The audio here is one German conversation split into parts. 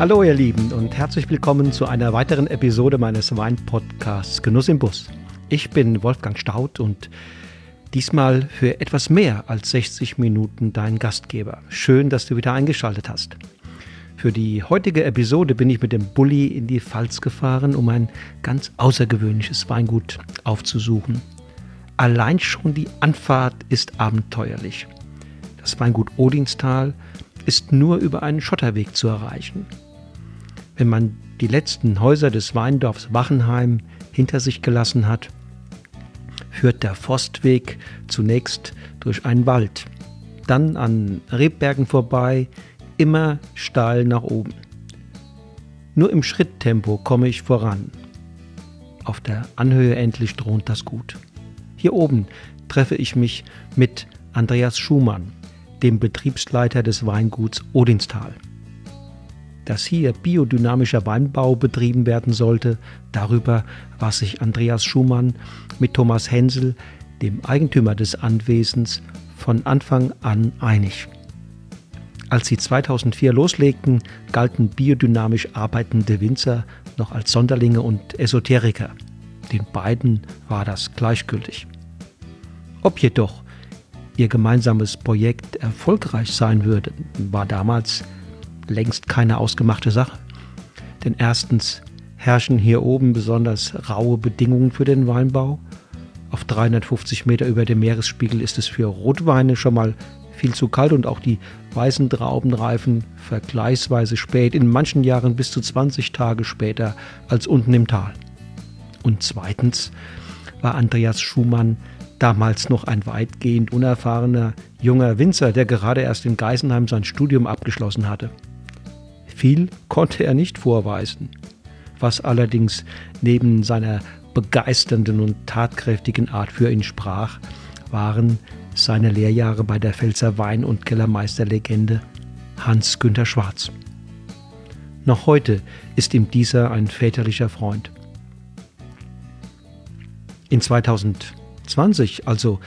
Hallo ihr Lieben und herzlich willkommen zu einer weiteren Episode meines Wein-Podcasts Genuss im Bus. Ich bin Wolfgang Staud und diesmal für etwas mehr als 60 Minuten dein Gastgeber. Schön, dass du wieder eingeschaltet hast. Für die heutige Episode bin ich mit dem Bulli in die Pfalz gefahren, um ein ganz außergewöhnliches Weingut aufzusuchen. Allein schon die Anfahrt ist abenteuerlich. Das Weingut Odinstal ist nur über einen Schotterweg zu erreichen. Wenn man die letzten Häuser des Weindorfs Wachenheim hinter sich gelassen hat, führt der Forstweg zunächst durch einen Wald, dann an Rebbergen vorbei, immer steil nach oben. Nur im Schritttempo komme ich voran. Auf der Anhöhe endlich thront das Gut. Hier oben treffe ich mich mit Andreas Schumann, dem Betriebsleiter des Weinguts Odinstal. Dass hier biodynamischer Weinbau betrieben werden sollte, darüber war sich Andreas Schumann mit Thomas Hensel, dem Eigentümer des Anwesens, von Anfang an einig. Als sie 2004 loslegten, galten biodynamisch arbeitende Winzer noch als Sonderlinge und Esoteriker. Den beiden war das gleichgültig. Ob jedoch ihr gemeinsames Projekt erfolgreich sein würde, war damals längst keine ausgemachte Sache. Denn erstens herrschen hier oben besonders raue Bedingungen für den Weinbau. Auf 350 Meter über dem Meeresspiegel ist es für Rotweine schon mal viel zu kalt und auch die weißen Trauben reifen vergleichsweise spät, in manchen Jahren bis zu 20 Tage später als unten im Tal. Und zweitens war Andreas Schumann damals noch ein weitgehend unerfahrener junger Winzer, der gerade erst in Geisenheim sein Studium abgeschlossen hatte. Viel konnte er nicht vorweisen, was allerdings neben seiner begeisternden und tatkräftigen Art für ihn sprach, waren seine Lehrjahre bei der Pfälzer Wein- und Kellermeisterlegende Hans-Günther Schwarz. Noch heute ist ihm dieser ein väterlicher Freund. In 2000 20, also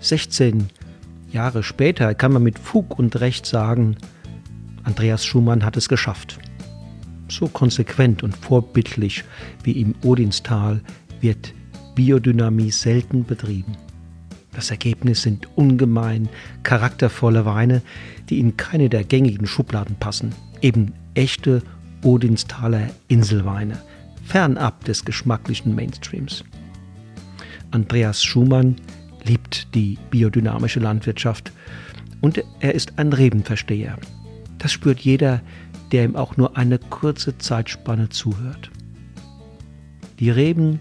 16 Jahre später, kann man mit Fug und Recht sagen, Andreas Schumann hat es geschafft. So konsequent und vorbildlich wie im Odinstal wird Biodynamie selten betrieben. Das Ergebnis sind ungemein charaktervolle Weine, die in keine der gängigen Schubladen passen. Eben echte Odinstaler Inselweine, fernab des geschmacklichen Mainstreams. Andreas Schumann liebt die biodynamische Landwirtschaft und er ist ein Rebenversteher. Das spürt jeder, der ihm auch nur eine kurze Zeitspanne zuhört. Die Reben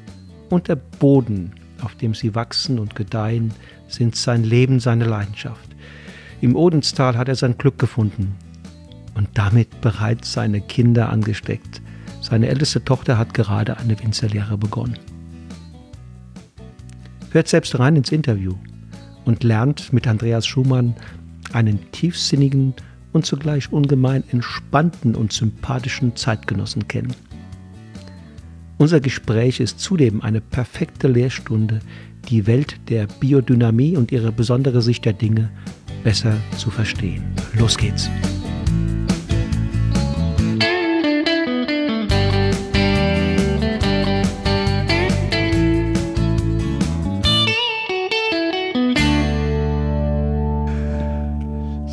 und der Boden, auf dem sie wachsen und gedeihen, sind sein Leben, seine Leidenschaft. Im Odenstal hat er sein Glück gefunden und damit bereits seine Kinder angesteckt. Seine älteste Tochter hat gerade eine Winzerlehre begonnen. Hört selbst rein ins Interview und lernt mit Andreas Schumann einen tiefsinnigen und zugleich ungemein entspannten und sympathischen Zeitgenossen kennen. Unser Gespräch ist zudem eine perfekte Lehrstunde, die Welt der Biodynamie und ihre besondere Sicht der Dinge besser zu verstehen. Los geht's!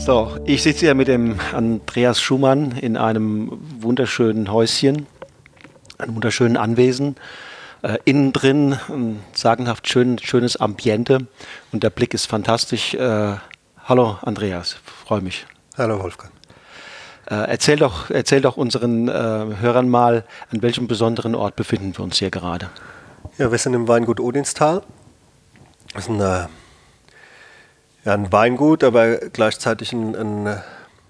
So, ich sitze hier mit dem Andreas Schumann in einem wunderschönen Häuschen, einem wunderschönen Anwesen. Äh, innen drin ein sagenhaft schön, schönes Ambiente und der Blick ist fantastisch. Äh, hallo Andreas, freue mich. Hallo Wolfgang. Äh, erzähl, doch, erzähl doch unseren äh, Hörern mal, an welchem besonderen Ort befinden wir uns hier gerade. Ja, wir sind im Weingut Odinstal. Das ist ein äh, ja, ein Weingut, aber gleichzeitig ein, ein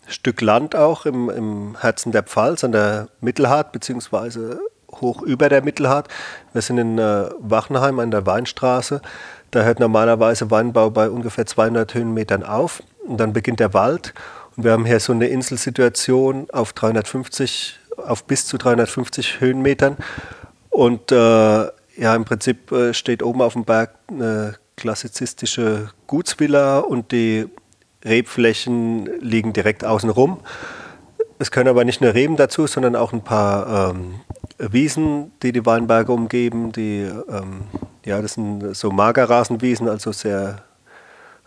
Stück Land auch im, im, Herzen der Pfalz, an der Mittelhart, beziehungsweise hoch über der Mittelhart. Wir sind in äh, Wachenheim an der Weinstraße. Da hört normalerweise Weinbau bei ungefähr 200 Höhenmetern auf. Und dann beginnt der Wald. Und wir haben hier so eine Inselsituation auf 350, auf bis zu 350 Höhenmetern. Und äh, ja, im Prinzip äh, steht oben auf dem Berg eine klassizistische Gutsvilla und die Rebflächen liegen direkt außenrum. es können aber nicht nur Reben dazu, sondern auch ein paar ähm, Wiesen, die die Weinberge umgeben. Die, ähm, ja, das sind so Magerrasenwiesen, also sehr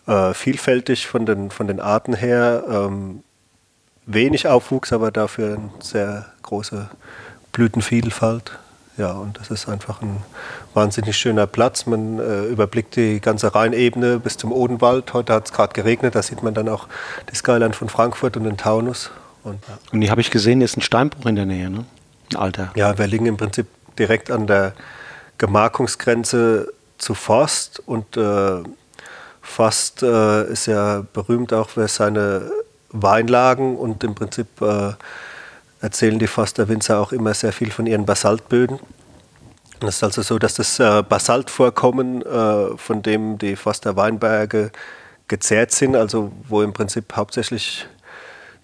äh, vielfältig von den, von den Arten her. Ähm, wenig Aufwuchs, aber dafür eine sehr große Blütenvielfalt. Ja, und das ist einfach ein wahnsinnig schöner Platz. Man äh, überblickt die ganze Rheinebene bis zum Odenwald. Heute hat es gerade geregnet, da sieht man dann auch die Skyline von Frankfurt und den Taunus. Und, ja. und die habe ich gesehen, ist ein Steinbruch in der Nähe, ne? Ein alter. Ja, wir liegen im Prinzip direkt an der Gemarkungsgrenze zu Forst und äh, Forst äh, ist ja berühmt auch für seine Weinlagen und im Prinzip äh, erzählen die Forster Winzer auch immer sehr viel von ihren Basaltböden. Es ist also so, dass das äh, Basaltvorkommen, äh, von dem die Forster Weinberge gezehrt sind, also wo im Prinzip hauptsächlich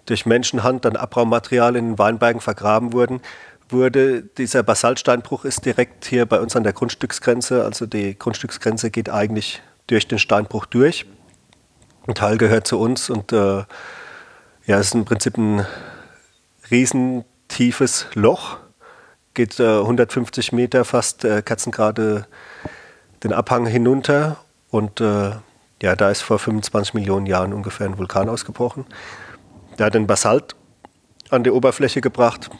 durch Menschenhand dann Abraummaterial in den Weinbergen vergraben wurden, wurde. Dieser Basaltsteinbruch ist direkt hier bei uns an der Grundstücksgrenze. Also die Grundstücksgrenze geht eigentlich durch den Steinbruch durch. Ein Teil gehört zu uns und äh, ja, es ist im Prinzip ein riesentiefes Loch, geht äh, 150 Meter fast äh, katzengerade den Abhang hinunter und äh, ja, da ist vor 25 Millionen Jahren ungefähr ein Vulkan ausgebrochen. Der hat den Basalt an die Oberfläche gebracht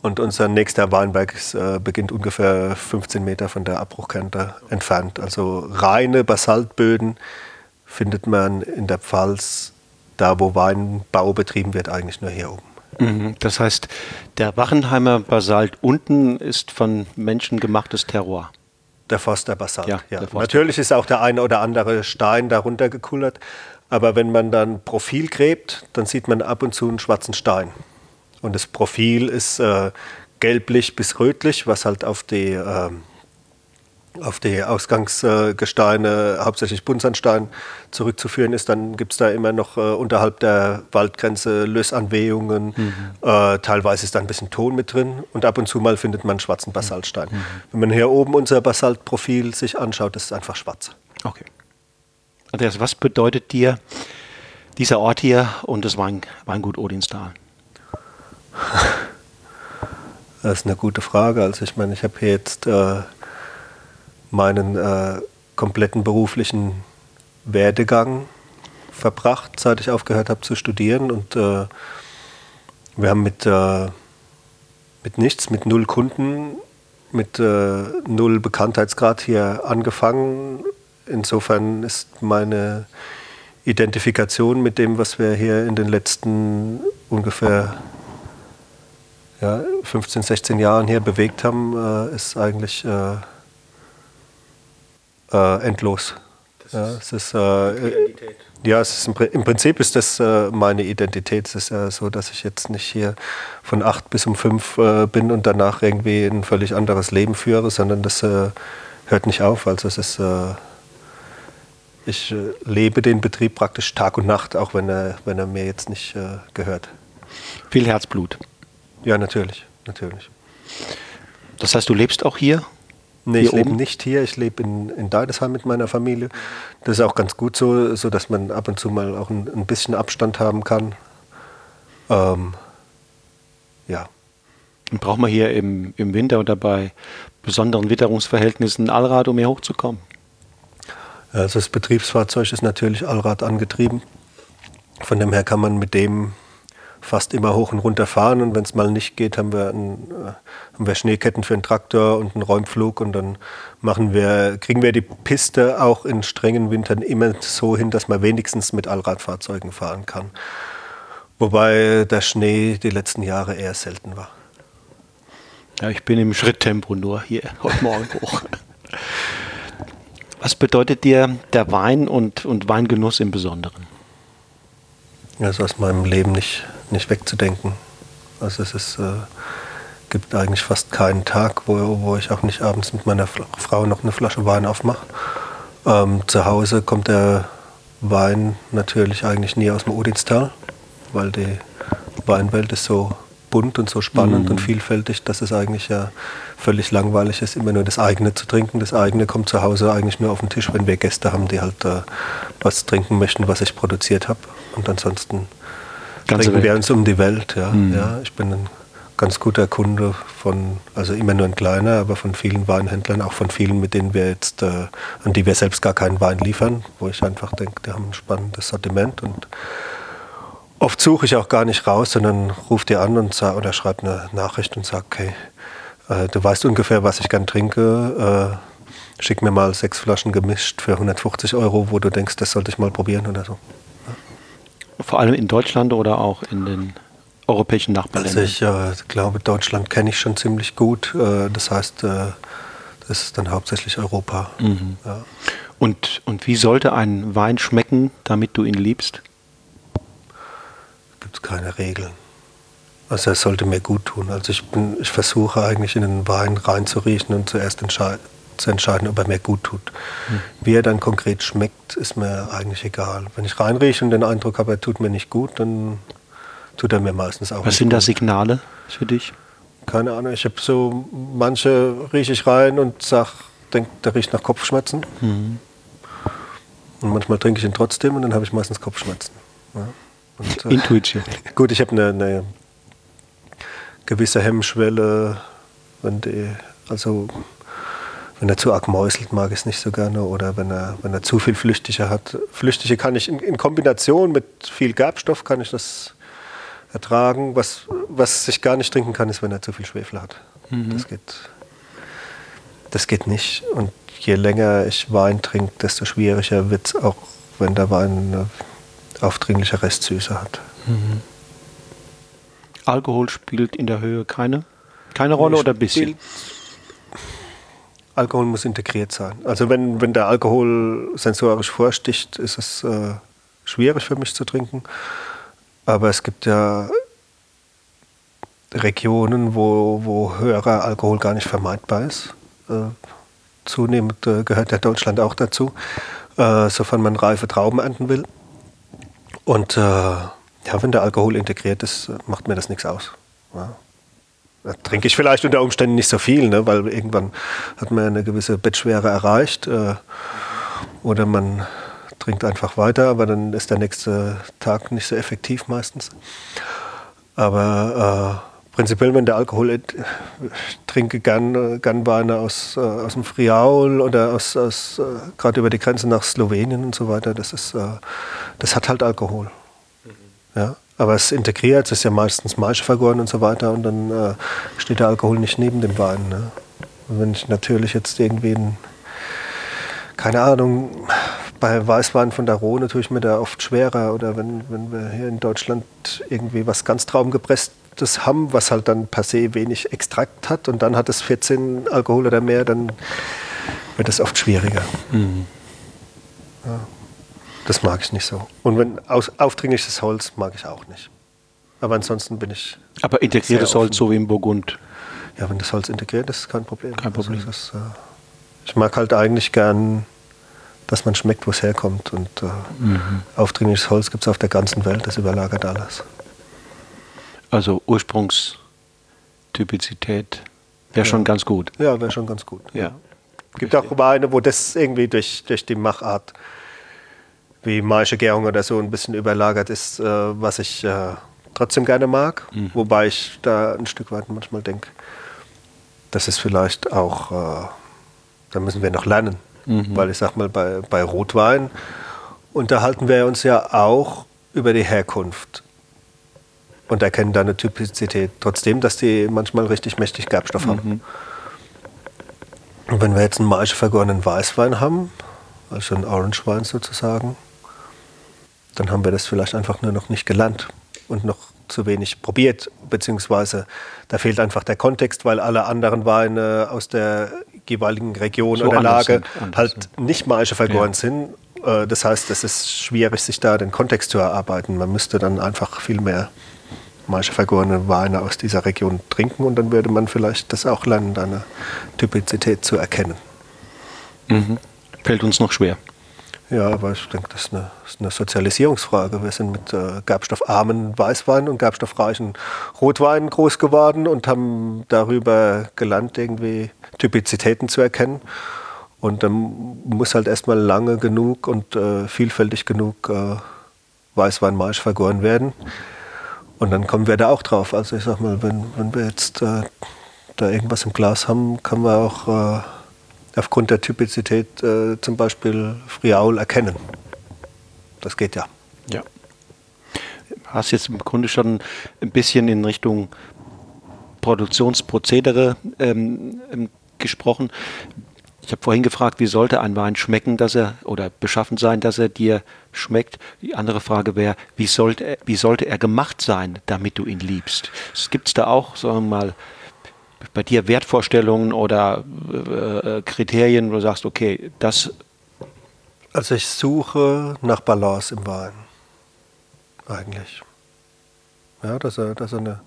und unser nächster Weinberg äh, beginnt ungefähr 15 Meter von der Abbruchkante entfernt. Also reine Basaltböden findet man in der Pfalz, da wo Weinbau betrieben wird, eigentlich nur hier oben. Mhm. Das heißt, der Wachenheimer Basalt unten ist von Menschen gemachtes Terror. Der Forster Basalt, ja. ja. Forster. Natürlich ist auch der eine oder andere Stein darunter gekullert, aber wenn man dann Profil gräbt, dann sieht man ab und zu einen schwarzen Stein. Und das Profil ist äh, gelblich bis rötlich, was halt auf die, äh, auf die Ausgangsgesteine, hauptsächlich Buntsandstein, zurückzuführen ist. Dann gibt es da immer noch äh, unterhalb der Waldgrenze Lösanwehungen. Mhm. Äh, teilweise ist da ein bisschen Ton mit drin. Und ab und zu mal findet man schwarzen Basaltstein. Mhm. Wenn man hier oben unser Basaltprofil sich anschaut, ist es einfach schwarz. Okay. Andreas, was bedeutet dir dieser Ort hier und das Wein, Weingut Odinstal? Das ist eine gute Frage. Also ich meine, ich habe hier jetzt äh, meinen äh, kompletten beruflichen Werdegang verbracht, seit ich aufgehört habe zu studieren. Und äh, wir haben mit, äh, mit nichts, mit null Kunden, mit äh, null Bekanntheitsgrad hier angefangen. Insofern ist meine Identifikation mit dem, was wir hier in den letzten ungefähr ja, 15, 16 Jahren hier bewegt haben, äh, ist eigentlich äh, äh, endlos. Ja, es ist, äh, ja, es ist im, im, Prinzip ist das äh, meine Identität. Es ist ja so, dass ich jetzt nicht hier von acht bis um fünf äh, bin und danach irgendwie ein völlig anderes Leben führe, sondern das hört nicht auf. Also es ist, ich lebe den Betrieb praktisch Tag und Nacht, auch wenn er, wenn er mir jetzt nicht gehört. Viel Herzblut. Ja, natürlich, natürlich. Das heißt, du lebst auch hier? Nee, ich lebe nicht hier, ich lebe in, in Deidesheim mit meiner Familie. Das ist auch ganz gut so, so dass man ab und zu mal auch ein, ein bisschen Abstand haben kann. Ähm, ja. Und braucht man hier im, im Winter oder bei besonderen Witterungsverhältnissen ein Allrad, um hier hochzukommen? Also das Betriebsfahrzeug ist natürlich Allrad angetrieben. Von dem her kann man mit dem fast immer hoch und runter fahren und wenn es mal nicht geht, haben wir, ein, äh, haben wir Schneeketten für einen Traktor und einen Räumflug und dann machen wir, kriegen wir die Piste auch in strengen Wintern immer so hin, dass man wenigstens mit Allradfahrzeugen fahren kann. Wobei der Schnee die letzten Jahre eher selten war. Ja, ich bin im Schritttempo nur hier heute Morgen hoch. Was bedeutet dir der Wein und, und Weingenuss im Besonderen? Also aus meinem Leben nicht, nicht wegzudenken. Also es ist, äh, gibt eigentlich fast keinen Tag, wo, wo ich auch nicht abends mit meiner Frau noch eine Flasche Wein aufmache. Ähm, zu Hause kommt der Wein natürlich eigentlich nie aus dem Odinstal, weil die Weinwelt ist so bunt und so spannend mhm. und vielfältig, dass es eigentlich ja völlig langweilig ist, immer nur das eigene zu trinken. Das eigene kommt zu Hause eigentlich nur auf den Tisch, wenn wir Gäste haben, die halt äh, was trinken möchten, was ich produziert habe. Und ansonsten trinken wir uns um die Welt. Ja. Mhm. ja, ich bin ein ganz guter Kunde von, also immer nur ein kleiner, aber von vielen Weinhändlern, auch von vielen, mit denen wir jetzt, äh, an die wir selbst gar keinen Wein liefern, wo ich einfach denke, die haben ein spannendes Sortiment und oft suche ich auch gar nicht raus, sondern rufe dir an und sag, oder schreibe eine Nachricht und sage, okay, äh, du weißt ungefähr, was ich gern trinke, äh, schick mir mal sechs Flaschen gemischt für 150 Euro, wo du denkst, das sollte ich mal probieren oder so. Vor allem in Deutschland oder auch in den europäischen Also Nachbarländern. ich äh, glaube, Deutschland kenne ich schon ziemlich gut. Äh, das heißt, äh, das ist dann hauptsächlich Europa. Ja. Und, und wie sollte ein Wein schmecken, damit du ihn liebst? Gibt es keine Regeln. Also es sollte mir gut tun. Also ich, bin, ich versuche eigentlich in den Wein reinzuriechen und zuerst entschei zu entscheiden, ob er mir gut tut. Wie er dann konkret schmeckt, ist mir eigentlich egal. Wenn ich reinrieche und den Eindruck habe, er tut mir nicht gut, dann tut er mir meistens auch Was sind gut. da Signale für dich? Keine Ahnung, ich habe so, manche rieche ich rein und sag, denk, der riecht nach Kopfschmerzen. Mhm. Und manchmal trinke ich ihn trotzdem und dann habe ich meistens Kopfschmerzen. Ja. Und, äh, Intuition. gut, ich habe eine, eine gewisse Hemmschwelle, wenn die, also wenn er zu arg mäuselt, mag ich es nicht so gerne. Oder wenn er, wenn er zu viel Flüchtige hat. Flüchtige kann ich in, in Kombination mit viel Gerbstoff kann ich das ertragen. Was, was ich gar nicht trinken kann, ist, wenn er zu viel Schwefel hat. Das geht. Das geht nicht. Und je länger ich Wein trinke, desto schwieriger wird es auch, wenn der Wein eine aufdringliche Restsüße hat. Alkohol spielt in der Höhe keine, keine Rolle oder ein bisschen? Alkohol muss integriert sein. Also wenn, wenn der Alkohol sensorisch vorsticht, ist es äh, schwierig für mich zu trinken. Aber es gibt ja Regionen, wo, wo höherer Alkohol gar nicht vermeidbar ist. Äh, zunehmend äh, gehört ja Deutschland auch dazu, äh, sofern man reife Trauben ernten will. Und äh, ja, wenn der Alkohol integriert ist, äh, macht mir das nichts aus. Ja. Da trinke ich vielleicht unter Umständen nicht so viel, ne, weil irgendwann hat man eine gewisse Bettschwere erreicht. Äh, oder man trinkt einfach weiter, aber dann ist der nächste Tag nicht so effektiv meistens. Aber äh, prinzipiell, wenn der Alkohol, ich trinke gern, äh, gern Weine aus, äh, aus dem Friaul oder aus, aus äh, gerade über die Grenze nach Slowenien und so weiter, das, ist, äh, das hat halt Alkohol. Ja, aber es integriert, es ist ja meistens Maische vergoren und so weiter und dann äh, steht der Alkohol nicht neben dem Wein. Ne? Und wenn ich natürlich jetzt irgendwie, ein, keine Ahnung, bei Weißwein von der Rhone tue ich mir da oft schwerer oder wenn, wenn wir hier in Deutschland irgendwie was ganz Traumgepresstes haben, was halt dann per se wenig Extrakt hat und dann hat es 14 Alkohol oder mehr, dann wird es oft schwieriger. Ja. Das mag ich nicht so. Und wenn aus, aufdringliches Holz mag ich auch nicht. Aber ansonsten bin ich. Aber integriertes Holz, so wie im Burgund. Ja, wenn das Holz integriert ist, ist kein Problem. Kein Problem. Also ist, äh, ich mag halt eigentlich gern, dass man schmeckt, wo es herkommt. Und äh, Mhm. aufdringliches Holz gibt es auf der ganzen Welt, das überlagert alles. Also Ursprungstypizität wäre schon ganz gut. Ja, wäre schon ganz gut. Ja. gibt auch Weine, wo das irgendwie durch, durch die Machart wie Maische Gärung oder so ein bisschen überlagert ist, äh, was ich äh, trotzdem gerne mag. Wobei ich da ein Stück weit manchmal denke, das ist vielleicht auch, äh, da müssen wir noch lernen. Weil ich sag mal, bei, bei Rotwein unterhalten wir uns ja auch über die Herkunft und erkennen da eine Typizität, trotzdem, dass die manchmal richtig mächtig Gerbstoff haben. Und wenn wir jetzt einen Maische vergorenen Weißwein haben, also einen Orange Wein sozusagen, dann haben wir das vielleicht einfach nur noch nicht gelernt und noch zu wenig probiert, beziehungsweise da fehlt einfach der Kontext, weil alle anderen Weine aus der jeweiligen Region So oder Lage sind, halt sind. nicht Maische vergoren Ja. sind. Äh, Das heißt, es ist schwierig, sich da den Kontext zu erarbeiten. Man müsste dann einfach viel mehr Maische vergorene Weine aus dieser Region trinken und dann würde man vielleicht das auch lernen, da eine Typizität zu erkennen. Fällt uns noch schwer. Ja, aber ich denke, das ist eine, ist eine Sozialisierungsfrage. Wir sind mit äh, gerbstoffarmen Weißwein und gerbstoffreichen Rotwein groß geworden und haben darüber gelernt, irgendwie Typizitäten zu erkennen. Und dann muss halt erstmal lange genug und äh, vielfältig genug äh, Weißwein Maisch vergoren werden. Und dann kommen wir da auch drauf. Also ich sag mal, wenn, wenn wir jetzt äh, da irgendwas im Glas haben, können wir auch äh, aufgrund der Typizität äh, zum Beispiel Friaul erkennen. Das geht ja. Ja. Hast jetzt im Grunde schon ein bisschen in Richtung Produktionsprozedere ähm, ähm gesprochen. Ich habe vorhin gefragt, wie sollte ein Wein schmecken, dass er oder beschaffen sein, dass er dir schmeckt. Die andere Frage wäre, wie sollte wie sollte er gemacht sein, damit du ihn liebst? Gibt es da auch, sagen wir mal, bei dir Wertvorstellungen oder äh, äh, Kriterien, wo du sagst, okay, das. Also ich suche nach Balance im Wein. Eigentlich. Ja, dass er, dass er eine,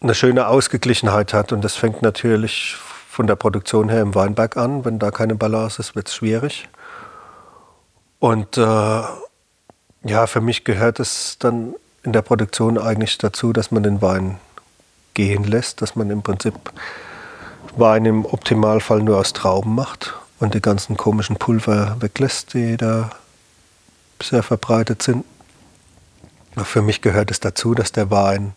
eine schöne Ausgeglichenheit hat. Und das fängt natürlich von der Produktion her im Weinberg an. Wenn da keine Balance ist, wird es schwierig. Und äh, ja, für mich gehört es dann in der Produktion eigentlich dazu, dass man den Wein gehen lässt, dass man im Prinzip Wein im Optimalfall nur aus Trauben macht und die ganzen komischen Pulver weglässt, die da sehr verbreitet sind. Für mich gehört es dazu, dass der Wein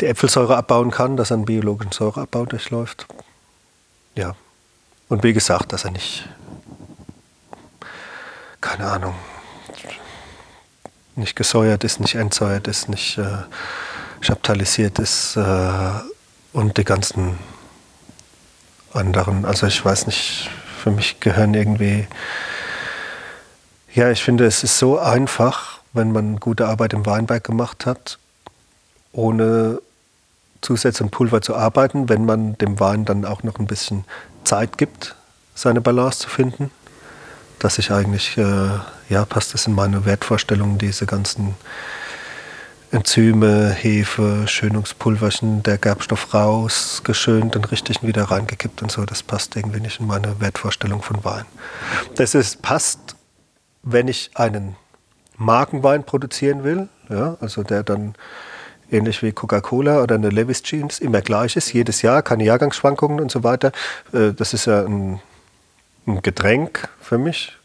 die Äpfelsäure abbauen kann, dass er einen biologischen Säureabbau durchläuft. Ja. Und wie gesagt, dass er nicht, keine Ahnung, nicht gesäuert ist, nicht entsäuert ist, nicht äh, chaptalisiert ist äh, und die ganzen anderen. Also ich weiß nicht, für mich gehören irgendwie, ja, ich finde, es ist so einfach, wenn man gute Arbeit im Weinberg gemacht hat, ohne Zusätze und Pulver zu arbeiten, wenn man dem Wein dann auch noch ein bisschen Zeit gibt, seine Balance zu finden. Dass ich eigentlich, äh, ja, passt das in meine Wertvorstellungen, diese ganzen Enzyme, Hefe, Schönungspulverchen, der Gerbstoff raus, geschönt und richtig wieder reingekippt und so. Das passt irgendwie nicht in meine Wertvorstellung von Wein. Das ist, passt, wenn ich einen Markenwein produzieren will, ja, also der dann ähnlich wie Coca-Cola oder eine Levis Jeans, immer gleich ist, jedes Jahr, keine Jahrgangsschwankungen und so weiter. Äh, das ist ja ein, ein Getränk für mich,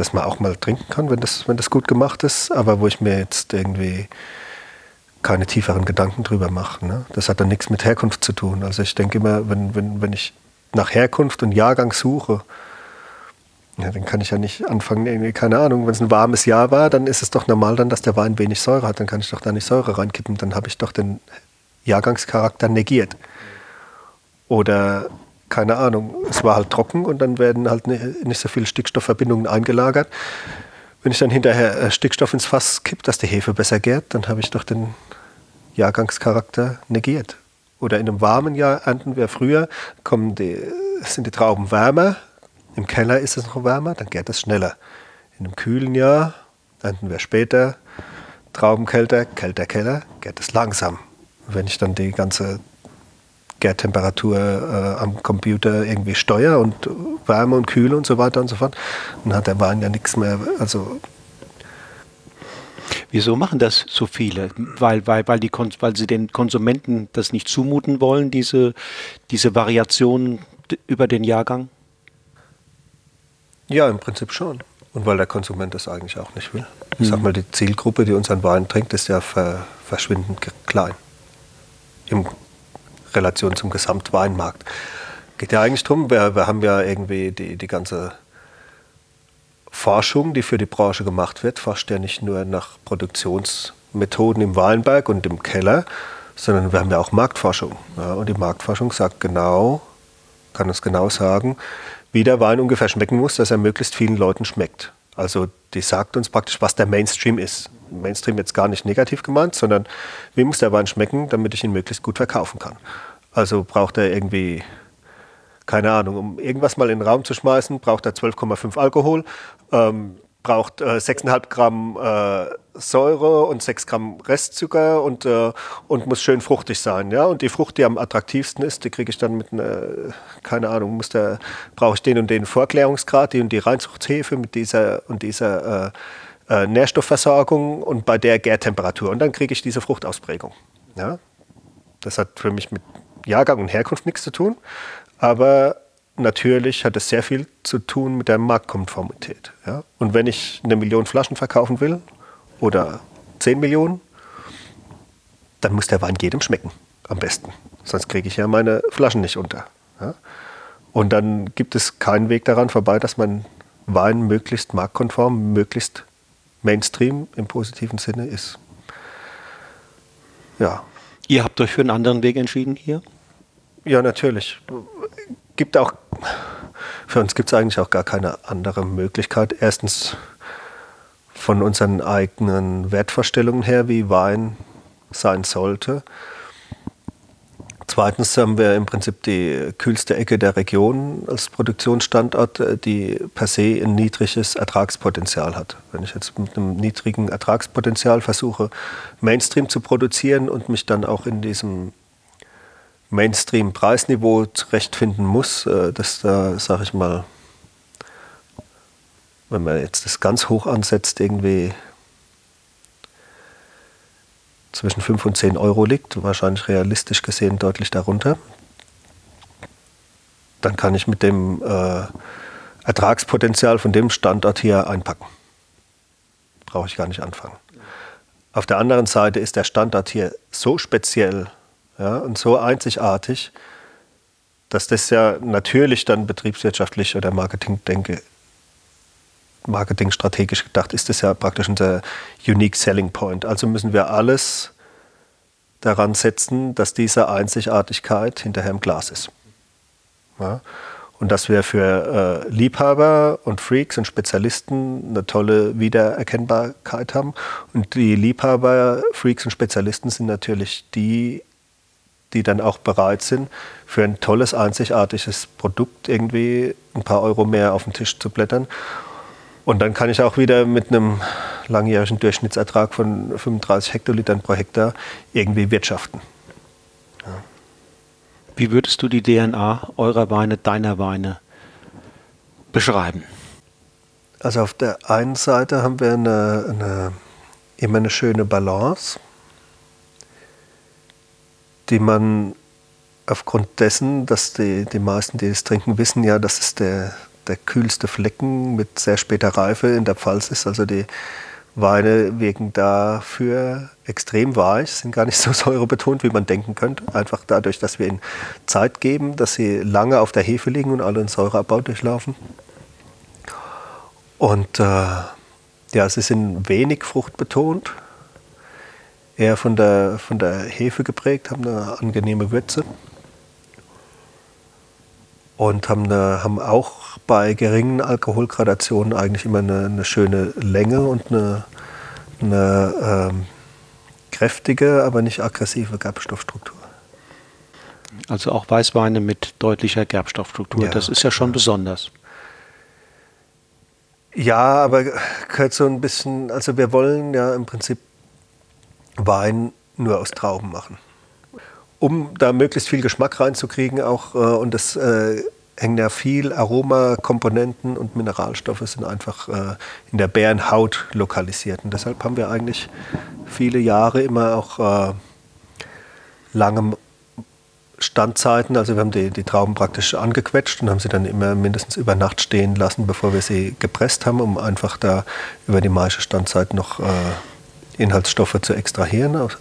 das man auch mal trinken kann, wenn das, wenn das gut gemacht ist, aber wo ich mir jetzt irgendwie keine tieferen Gedanken drüber mache. Ne? Das hat dann nichts mit Herkunft zu tun. Also ich denke immer, wenn, wenn, wenn ich nach Herkunft und Jahrgang suche, ja, dann kann ich ja nicht anfangen, irgendwie, keine Ahnung, wenn es ein warmes Jahr war, dann ist es doch normal dann, dass der Wein wenig Säure hat. Dann kann ich doch da nicht Säure reinkippen. Dann habe ich doch den Jahrgangscharakter negiert. Oder, keine Ahnung, es war halt trocken und dann werden halt nicht so viele Stickstoffverbindungen eingelagert. Wenn ich dann hinterher äh, Stickstoff ins Fass kippe, dass die Hefe besser gärt, dann habe ich doch den Jahrgangscharakter negiert. Oder in einem warmen Jahr ernten wir früher, kommen die, sind die Trauben wärmer, im Keller ist es noch wärmer, dann gärt es schneller. In einem kühlen Jahr ernten wir später, Trauben kälter, kälter Keller, gärt es langsam. Wenn ich dann die ganze Gärtemperatur äh, am Computer irgendwie steuere und Wärme und Kühle und so weiter und so fort, dann hat der Wein ja nichts mehr. Also Wieso machen das so viele? Weil, weil, weil, die, weil sie den Konsumenten das nicht zumuten wollen, diese, diese Variation über den Jahrgang? Ja, im Prinzip schon. Und weil der Konsument das eigentlich auch nicht will. Ich sag mhm. mal, die Zielgruppe, die unseren Wein trinkt, ist ja ver verschwindend klein. In Relation zum Gesamtweinmarkt. Geht ja eigentlich darum, wir, wir haben ja irgendwie die, die ganze Forschung, die für die Branche gemacht wird, forscht ja nicht nur nach Produktionsmethoden im Weinberg und im Keller, sondern wir haben ja auch Marktforschung. Ja, und die Marktforschung sagt genau, kann uns genau sagen, wie der Wein ungefähr schmecken muss, dass er möglichst vielen Leuten schmeckt. Also die sagt uns praktisch, was der Mainstream ist. Mainstream jetzt gar nicht negativ gemeint, sondern wie muss der Wein schmecken, damit ich ihn möglichst gut verkaufen kann. Also braucht er irgendwie, keine Ahnung, um irgendwas mal in den Raum zu schmeißen, braucht er 12,5 Alkohol. Ähm, braucht äh, 6,5 Gramm äh, Säure und 6 Gramm Restzucker und, äh, und muss schön fruchtig sein. Ja? Und die Frucht, die am attraktivsten ist, die kriege ich dann mit einer, keine Ahnung, muss der, brauche ich den und den Vorklärungsgrad, die und die Reinzuchthefe mit dieser und dieser äh, äh, Nährstoffversorgung und bei der Gärtemperatur. Und dann kriege ich diese Fruchtausprägung. Ja? Das hat für mich mit Jahrgang und Herkunft nichts zu tun, aber natürlich hat es sehr viel zu tun mit der Marktkonformität. Ja? Und wenn ich eine Million Flaschen verkaufen will oder 10 Millionen, dann muss der Wein jedem schmecken, am besten. Sonst kriege ich ja meine Flaschen nicht unter. Ja? Und dann gibt es keinen Weg daran vorbei, dass man Wein möglichst marktkonform, möglichst Mainstream im positiven Sinne ist. Ja. Ihr habt euch für einen anderen Weg entschieden hier? Ja, natürlich. Gibt auch, für uns gibt es eigentlich auch gar keine andere Möglichkeit. Erstens von unseren eigenen Wertvorstellungen her, wie Wein sein sollte. Zweitens haben wir im Prinzip die kühlste Ecke der Region als Produktionsstandort, äh, die per se ein niedriges Ertragspotenzial hat. Wenn ich jetzt mit einem niedrigen Ertragspotenzial versuche, Mainstream zu produzieren und mich dann auch in diesem Mainstream-Preisniveau zurechtfinden muss, äh, das da, sage ich mal, wenn man jetzt das ganz hoch ansetzt, irgendwie zwischen 5 und 10 Euro liegt, wahrscheinlich realistisch gesehen deutlich darunter, dann kann ich mit dem äh, Ertragspotenzial von dem Standort hier einpacken. Brauche ich gar nicht anfangen. Auf der anderen Seite ist der Standort hier so speziell ja, und so einzigartig, dass das ja natürlich dann betriebswirtschaftlich oder Marketing-Denke marketingstrategisch gedacht, ist das ja praktisch unser Unique Selling Point. Also müssen wir alles daran setzen, dass diese Einzigartigkeit hinterher im Glas ist. Ja? Und dass wir für äh, Liebhaber und Freaks und Spezialisten eine tolle Wiedererkennbarkeit haben. Und die Liebhaber, Freaks und Spezialisten sind natürlich die, die dann auch bereit sind, für ein tolles, einzigartiges Produkt irgendwie ein paar Euro mehr auf den Tisch zu blättern. Und dann kann ich auch wieder mit einem langjährigen Durchschnittsertrag von 35 Hektolitern pro Hektar irgendwie wirtschaften. Ja. Wie würdest du die DNA eurer Weine, deiner Weine beschreiben? Also auf der einen Seite haben wir eine, eine, immer eine schöne Balance, die man aufgrund dessen, dass die, die meisten, die es trinken, wissen ja, dass es der, der kühlste Flecken mit sehr später Reife in der Pfalz ist. Also die Weine wirken dafür extrem weich, sind gar nicht so säurebetont, wie man denken könnte. Einfach dadurch, dass wir ihnen Zeit geben, dass sie lange auf der Hefe liegen und alle einen Säureabbau durchlaufen. Und äh, ja, sie sind wenig fruchtbetont, eher von der, von der Hefe geprägt, haben eine angenehme Würze und haben, eine, haben auch bei geringen Alkoholgradationen eigentlich immer eine, eine schöne Länge und eine, eine ähm, kräftige, aber nicht aggressive Gerbstoffstruktur. Also auch Weißweine mit deutlicher Gerbstoffstruktur, ja, das ist ja schon besonders. Ja, aber gehört so ein bisschen, also wir wollen ja im Prinzip Wein nur aus Trauben machen um da möglichst viel Geschmack reinzukriegen auch äh, und das äh, hängen ja viel Aromakomponenten und Mineralstoffe sind einfach äh, in der Bärenhaut lokalisiert. Und deshalb haben wir eigentlich viele Jahre immer auch äh, lange Standzeiten. Also wir haben die, die Trauben praktisch angequetscht und haben sie dann immer mindestens über Nacht stehen lassen, bevor wir sie gepresst haben, um einfach da über die meiste Standzeit noch äh, Inhaltsstoffe zu extrahieren aus,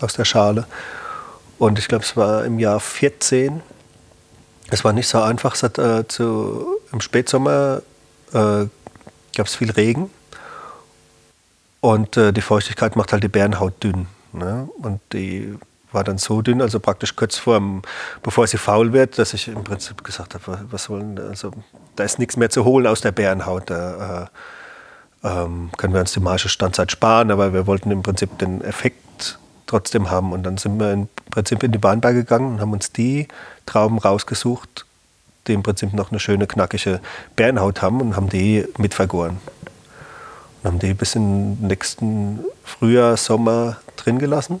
aus der Schale. Und ich glaube, es war im Jahr 14. Es war nicht so einfach. Es hat, äh, zu, Im Spätsommer äh, gab es viel Regen. Und äh, die Feuchtigkeit macht halt die Bärenhaut dünn. Ne? Und die war dann so dünn, also praktisch kurz vor, bevor sie faul wird, dass ich im Prinzip gesagt habe, was sollen, also da ist nichts mehr zu holen aus der Bärenhaut. Da äh, ähm, können wir uns die Marge Standzeit sparen, aber wir wollten im Prinzip den Effekt trotzdem haben. Und dann sind wir im Prinzip in die Weinberge gegangen und haben uns die Trauben rausgesucht, die im Prinzip noch eine schöne, knackige Bärenhaut haben und haben die mitvergoren. Und haben die bis in den nächsten Frühjahr, Sommer drin gelassen.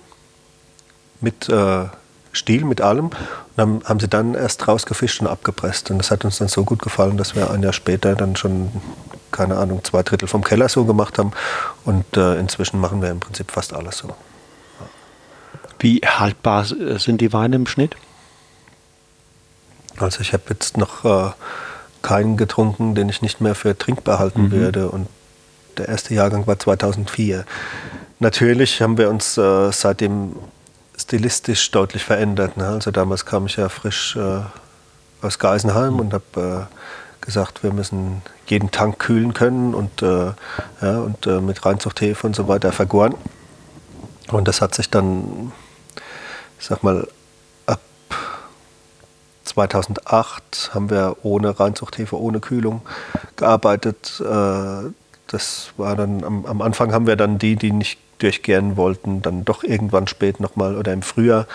Mit äh, Stiel, mit allem. Und haben, haben sie dann erst rausgefischt und abgepresst. Und das hat uns dann so gut gefallen, dass wir ein Jahr später dann schon, keine Ahnung, zwei Drittel vom Keller so gemacht haben. Und äh, inzwischen machen wir im Prinzip fast alles so. Wie haltbar sind die Weine im Schnitt? Also ich habe jetzt noch äh, keinen getrunken, den ich nicht mehr für trinkbar halten mhm. würde. Und der erste Jahrgang war 2004. Natürlich haben wir uns äh, seitdem stilistisch deutlich verändert. Ne? Also damals kam ich ja frisch äh, aus Geisenheim und habe äh, gesagt, wir müssen jeden Tank kühlen können und, äh, ja, und äh, mit Reinzuchthefe und so weiter vergoren. Und das hat sich dann, ich sag mal, ab 2008 haben wir ohne Reinzuchthefe, ohne Kühlung gearbeitet. Äh, das war dann, am, Anfang haben wir dann die, die nicht durchgären wollten, dann doch irgendwann spät nochmal oder im Frühjahr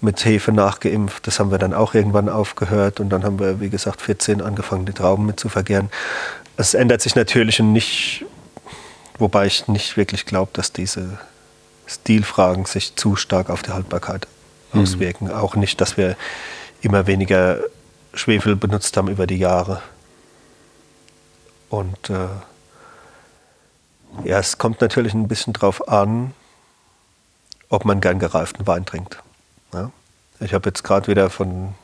mit Hefe nachgeimpft. Das haben wir dann auch irgendwann aufgehört und dann haben wir, wie gesagt, 14 angefangen, die Trauben mit zu vergären. Es ändert sich natürlich nicht, wobei ich nicht wirklich glaube, dass diese Stilfragen sich zu stark auf die Haltbarkeit mhm. auswirken. Auch nicht, dass wir immer weniger Schwefel benutzt haben über die Jahre. Und äh, ja, es kommt natürlich ein bisschen drauf an, ob man gern gereiften Wein trinkt. Ja? Ich habe jetzt gerade wieder von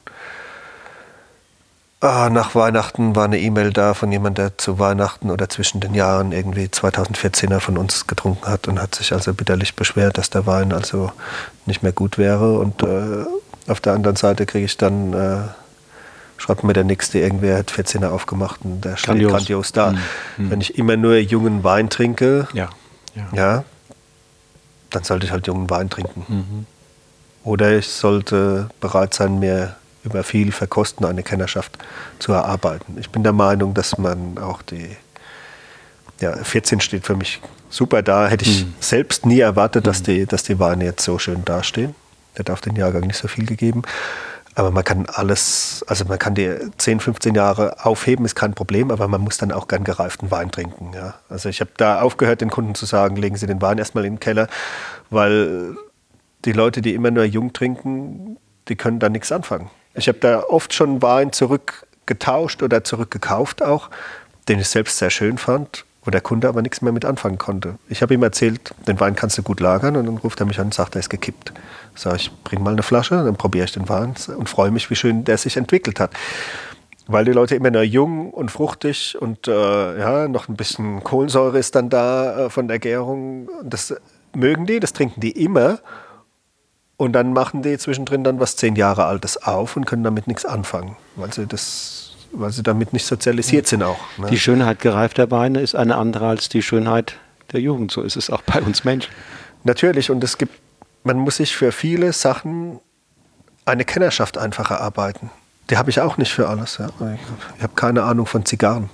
ah, nach Weihnachten war eine E-Mail da von jemandem, der zu Weihnachten oder zwischen den Jahren irgendwie 2014er von uns getrunken hat und hat sich also bitterlich beschwert, dass der Wein also nicht mehr gut wäre. Und äh, auf der anderen Seite kriege ich dann äh, schreibt mir der Nächste, irgendwer hat 14er aufgemacht und der steht grandios, grandios da. Mhm. Wenn ich immer nur jungen Wein trinke, ja. Ja. ja dann sollte ich halt jungen Wein trinken. Mhm. Oder ich sollte bereit sein, mir über viel Verkosten eine Kennerschaft zu erarbeiten. Ich bin der Meinung, dass man auch die ja, 14 steht für mich super da. Hätte ich mhm. selbst nie erwartet, dass, mhm. die, dass die Weine jetzt so schön dastehen. Hätte auf den Jahrgang nicht so viel gegeben. Aber man kann alles, also man kann die 10, 15 Jahre aufheben, ist kein Problem, aber man muss dann auch gern gereiften Wein trinken. Ja. Also ich habe da aufgehört, den Kunden zu sagen, legen Sie den Wein erstmal in den Keller, weil die Leute, die immer nur jung trinken, die können da nichts anfangen. Ich habe da oft schon Wein zurückgetauscht oder zurückgekauft auch, den ich selbst sehr schön fand wo der Kunde aber nichts mehr mit anfangen konnte. Ich habe ihm erzählt, den Wein kannst du gut lagern und dann ruft er mich an und sagt, er ist gekippt. Sag ich, bring mal eine Flasche, dann probiere ich den Wein und freue mich, wie schön der sich entwickelt hat. Weil die Leute immer nur jung und fruchtig und äh, ja, noch ein bisschen Kohlensäure ist dann da äh, von der Gärung. Das mögen die, das trinken die immer. Und dann machen die zwischendrin dann was zehn Jahre Altes auf und können damit nichts anfangen, weil sie das weil sie damit nicht sozialisiert sind auch. Ne? Die Schönheit gereifter Weine ist eine andere als die Schönheit der Jugend. So ist es auch bei uns Menschen. Natürlich, und es gibt, man muss sich für viele Sachen eine Kennerschaft einfach erarbeiten. Die habe ich auch nicht für alles. Ja. Ich habe keine Ahnung von Zigarren.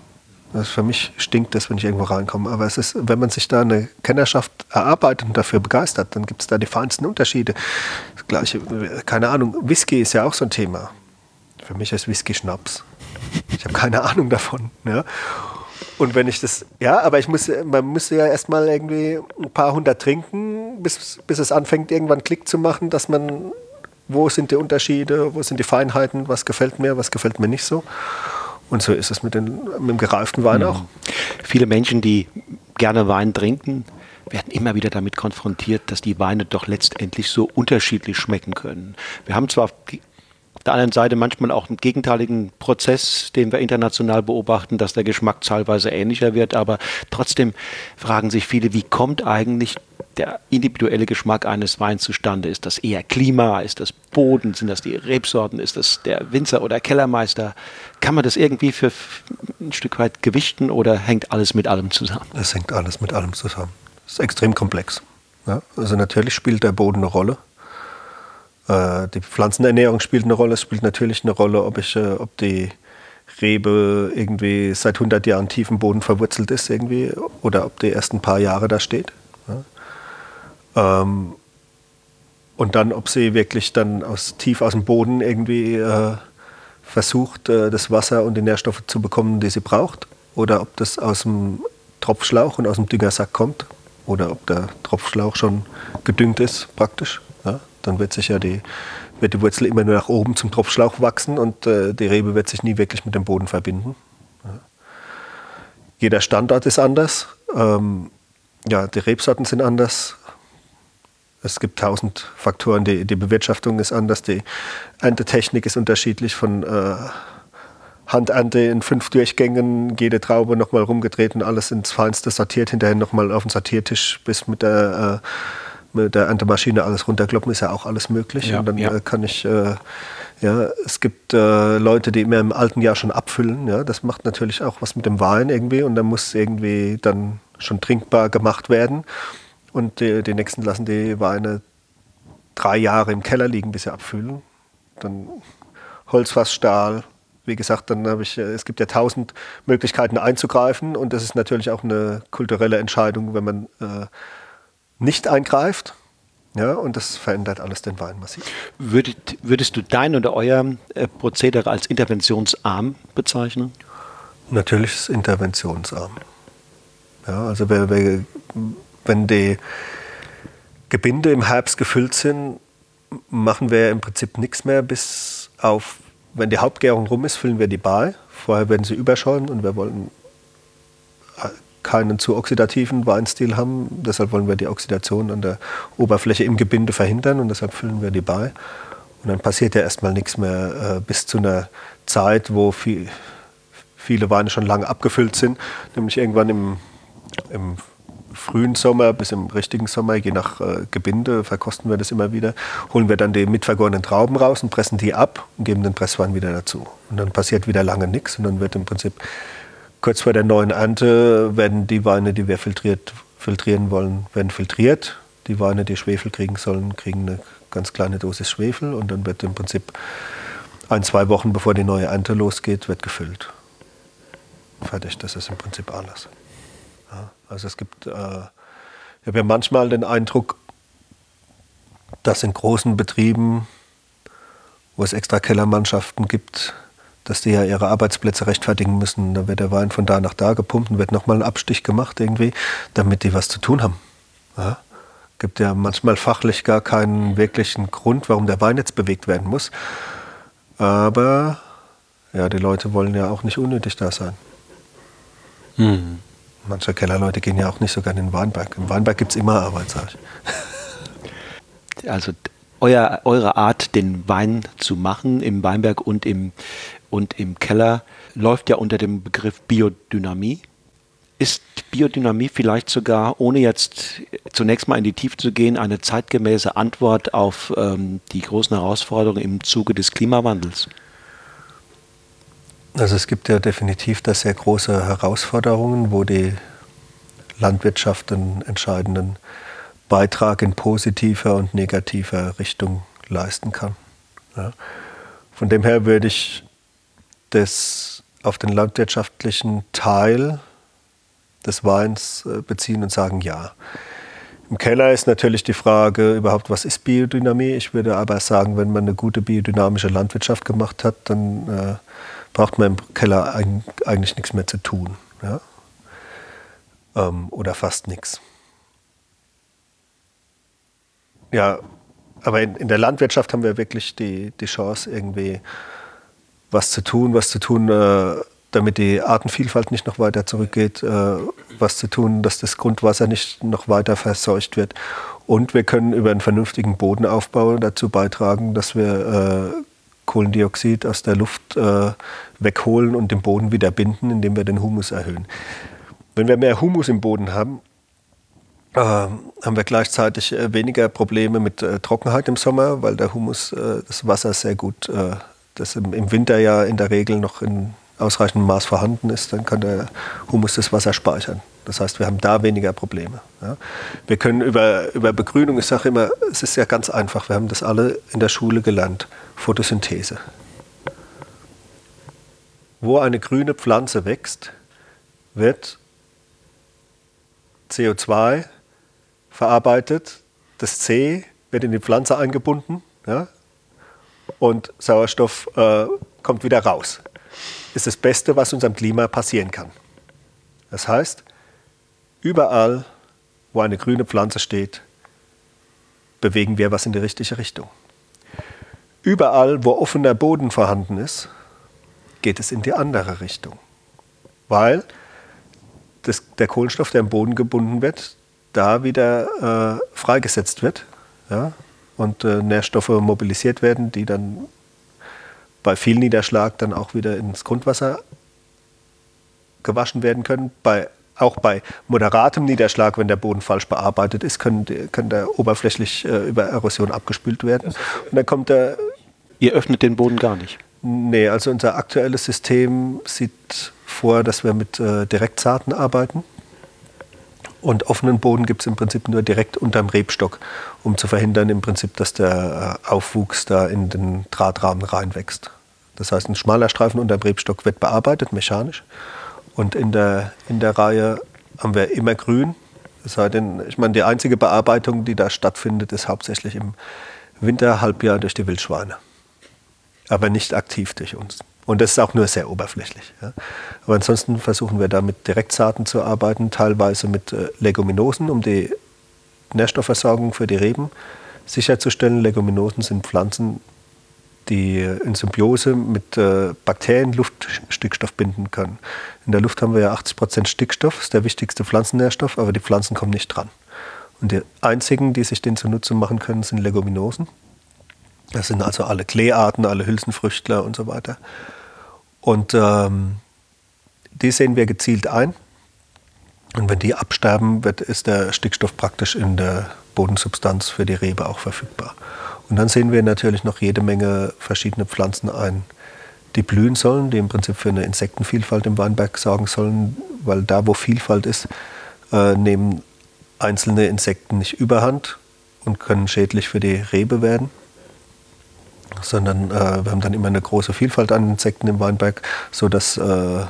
Das für mich stinkt das, wenn ich irgendwo reinkomme. Aber es ist, wenn man sich da eine Kennerschaft erarbeitet und dafür begeistert, dann gibt es da die feinsten Unterschiede. Das gleiche, keine Ahnung, Whisky ist ja auch so ein Thema. Für mich ist Whisky Schnaps. Ich habe keine Ahnung davon. Ne? Und wenn ich das, ja, aber ich muss, man müsste ja erstmal irgendwie ein paar hundert trinken, bis, bis es anfängt, irgendwann Klick zu machen, dass man, wo sind die Unterschiede, wo sind die Feinheiten, was gefällt mir, was gefällt mir nicht so. Und so ist es mit, den, mit dem gereiften Wein mhm. auch. Viele Menschen, die gerne Wein trinken, werden immer wieder damit konfrontiert, dass die Weine doch letztendlich so unterschiedlich schmecken können. Wir haben zwar der anderen Seite manchmal auch einen gegenteiligen Prozess, den wir international beobachten, dass der Geschmack teilweise ähnlicher wird. Aber trotzdem fragen sich viele, wie kommt eigentlich der individuelle Geschmack eines Weins zustande? Ist das eher Klima? Ist das Boden? Sind das die Rebsorten? Ist das der Winzer oder Kellermeister? Kann man das irgendwie für ein Stück weit gewichten oder hängt alles mit allem zusammen? Es hängt alles mit allem zusammen. Es ist extrem komplex. Ja? Also natürlich spielt der Boden eine Rolle. Äh, die Pflanzenernährung spielt eine Rolle. Es spielt natürlich eine Rolle, ob, ich, äh, ob die Rebe irgendwie seit 100 Jahren tief im Boden verwurzelt ist irgendwie oder ob die erst ein paar Jahre da steht. Ähm, und dann, ob sie wirklich dann aus, tief aus dem Boden irgendwie äh, versucht, äh, das Wasser und die Nährstoffe zu bekommen, die sie braucht. Oder ob das aus dem Tropfschlauch und aus dem Düngersack kommt. Oder ob der Tropfschlauch schon gedüngt ist, praktisch. Ja dann wird sich ja die, wird die Wurzel immer nur nach oben zum Tropfschlauch wachsen und äh, die Rebe wird sich nie wirklich mit dem Boden verbinden. Ja. Jeder Standort ist anders. Ähm, ja, die Rebsorten sind anders. Es gibt tausend Faktoren. Die, die Bewirtschaftung ist anders. Die Erntetechnik ist unterschiedlich von äh, Handernte in fünf Durchgängen, jede Traube nochmal rumgedreht und alles ins Feinste sortiert, hinterher nochmal auf den Sortiertisch bis mit der, äh, mit der Erntemaschine alles runterkloppen, ist ja auch alles möglich. Ja, und dann ja. äh, kann ich, äh, ja, es gibt äh, Leute, die immer im alten Jahr schon abfüllen, ja, das macht natürlich auch was mit dem Wein irgendwie und dann muss irgendwie dann schon trinkbar gemacht werden und die, die nächsten lassen die Weine drei Jahre im Keller liegen, bis sie abfüllen. Dann Holzfass, Stahl. Wie gesagt, dann habe ich, äh, es gibt ja tausend Möglichkeiten einzugreifen und das ist natürlich auch eine kulturelle Entscheidung, wenn man äh, nicht eingreift. Ja, und das verändert alles den Wein massiv. Würdet, würdest du dein oder euer äh, Prozedere als interventionsarm bezeichnen? Natürlich ist es interventionsarm. Ja, also wer, wer, wenn die Gebinde im Herbst gefüllt sind, machen wir im Prinzip nichts mehr, bis auf, wenn die Hauptgärung rum ist, füllen wir die bei. Vorher werden sie überschäumen und wir wollen äh, keinen zu oxidativen Weinstil haben. Deshalb wollen wir die Oxidation an der Oberfläche im Gebinde verhindern und deshalb füllen wir die bei. Und dann passiert ja erstmal nichts mehr äh, bis zu einer Zeit, wo viel, viele Weine schon lange abgefüllt sind, nämlich irgendwann im, im frühen Sommer bis im richtigen Sommer, je nach äh, Gebinde, verkosten wir das immer wieder, holen wir dann die mitvergorenen Trauben raus und pressen die ab und geben den Presswein wieder dazu. Und dann passiert wieder lange nichts und dann wird im Prinzip kurz vor der neuen Ernte werden die Weine, die wir filtriert, filtrieren wollen, werden filtriert. Die Weine, die Schwefel kriegen sollen, kriegen eine ganz kleine Dosis Schwefel und dann wird im Prinzip ein, zwei Wochen bevor die neue Ernte losgeht, wird gefüllt. Fertig, das ist im Prinzip alles. Also es gibt, äh, ich habe ja manchmal den Eindruck, dass in großen Betrieben, wo es extra Kellermannschaften gibt, dass die ja ihre Arbeitsplätze rechtfertigen müssen. Da wird der Wein von da nach da gepumpt und wird nochmal ein Abstich gemacht irgendwie, damit die was zu tun haben. Ja? Gibt ja manchmal fachlich gar keinen wirklichen Grund, warum der Wein jetzt bewegt werden muss. Aber ja, die Leute wollen ja auch nicht unnötig da sein. Mhm. Manche Kellerleute gehen ja auch nicht sogar in den Weinberg. Im Weinberg gibt es immer Arbeit, sag ich. Also euer, eure Art, den Wein zu machen im Weinberg und im, und im Keller, läuft ja unter dem Begriff Biodynamie. Ist Biodynamie vielleicht sogar, ohne jetzt zunächst mal in die Tiefe zu gehen, eine zeitgemäße Antwort auf ähm, die großen Herausforderungen im Zuge des Klimawandels? Also es gibt ja definitiv da sehr große Herausforderungen, wo die Landwirtschaft einen entscheidenden Beitrag in positiver und negativer Richtung leisten kann. Ja. Von dem her würde ich das auf den landwirtschaftlichen Teil des Weins äh, beziehen und sagen ja. Im Keller ist natürlich die Frage überhaupt, was ist Biodynamie? Ich würde aber sagen, wenn man eine gute biodynamische Landwirtschaft gemacht hat, dann äh, braucht man im Keller eigentlich nichts mehr zu tun. Ja? Ähm, oder fast nichts. Ja, aber in, in, der Landwirtschaft haben wir wirklich die, die Chance, irgendwie was zu tun, was zu tun, äh, damit die Artenvielfalt nicht noch weiter zurückgeht, äh, was zu tun, dass das Grundwasser nicht noch weiter verseucht wird. Und wir können über einen vernünftigen Bodenaufbau dazu beitragen, dass wir äh, Kohlendioxid aus der Luft äh, wegholen und den Boden wieder binden, indem wir den Humus erhöhen. Wenn wir mehr Humus im Boden haben, äh, haben wir gleichzeitig äh, weniger Probleme mit äh, Trockenheit im Sommer, weil der Humus das Wasser sehr gut, das im, Winter ja in der Regel noch in ausreichendem Maß vorhanden ist, dann kann der Humus das Wasser speichern. Das heißt, wir haben da weniger Probleme. Ja. Wir können über, über Begrünung, ich sage immer, es ist ja ganz einfach, wir haben das alle in der Schule gelernt, Photosynthese. Wo eine grüne Pflanze wächst, wird CO2 verarbeitet, das C wird in die Pflanze eingebunden ja, und Sauerstoff äh, kommt wieder raus. Ist das Beste, was unserem Klima passieren kann. Das heißt, überall, wo eine grüne Pflanze steht, bewegen wir was in die richtige Richtung. Überall, wo offener Boden vorhanden ist, geht es in die andere Richtung. Weil das, der Kohlenstoff, der im Boden gebunden wird, da wieder äh, freigesetzt wird ja, und äh, Nährstoffe mobilisiert werden, die dann bei viel Niederschlag dann auch wieder ins Grundwasser gewaschen werden können. Bei, auch bei moderatem Niederschlag, wenn der Boden falsch bearbeitet ist, können, kann der oberflächlich äh, über Erosion abgespült werden. Und dann kommt der. Ihr öffnet den Boden gar nicht? Nee, also unser aktuelles System sieht vor, dass wir mit äh, Direktsaaten arbeiten. Und offenen Boden gibt es im Prinzip nur direkt unterm Rebstock, um zu verhindern im Prinzip, dass der äh, Aufwuchs da in den Drahtrahmen reinwächst. Das heißt, ein schmaler Streifen unterm Rebstock wird bearbeitet, mechanisch. Und in der, in der Reihe haben wir immer grün. Das heißt, ich meine, die einzige Bearbeitung, die da stattfindet, ist hauptsächlich im Winterhalbjahr durch die Wildschweine. Aber nicht aktiv durch uns. Und das ist auch nur sehr oberflächlich. Ja. Aber ansonsten versuchen wir da mit Direktsaaten zu arbeiten, teilweise mit äh, Leguminosen, um die Nährstoffversorgung für die Reben sicherzustellen. Leguminosen sind Pflanzen, die in Symbiose mit äh, Bakterien Luftstickstoff binden können. In der Luft haben wir ja 80 Prozent Stickstoff, ist der wichtigste Pflanzennährstoff, aber die Pflanzen kommen nicht dran. Und die einzigen, die sich den zunutze machen können, sind Leguminosen. Das sind also alle Kleearten, alle Hülsenfrüchtler und so weiter. Und ähm, die sehen wir gezielt ein. Und wenn die absterben, wird, ist der Stickstoff praktisch in der Bodensubstanz für die Rebe auch verfügbar. Und dann sehen wir natürlich noch jede Menge verschiedene Pflanzen ein, die blühen sollen, die im Prinzip für eine Insektenvielfalt im Weinberg sorgen sollen, weil da, wo Vielfalt ist, äh, nehmen einzelne Insekten nicht überhand und können schädlich für die Rebe werden, sondern äh, wir haben dann immer eine große Vielfalt an Insekten im Weinberg, sodass äh,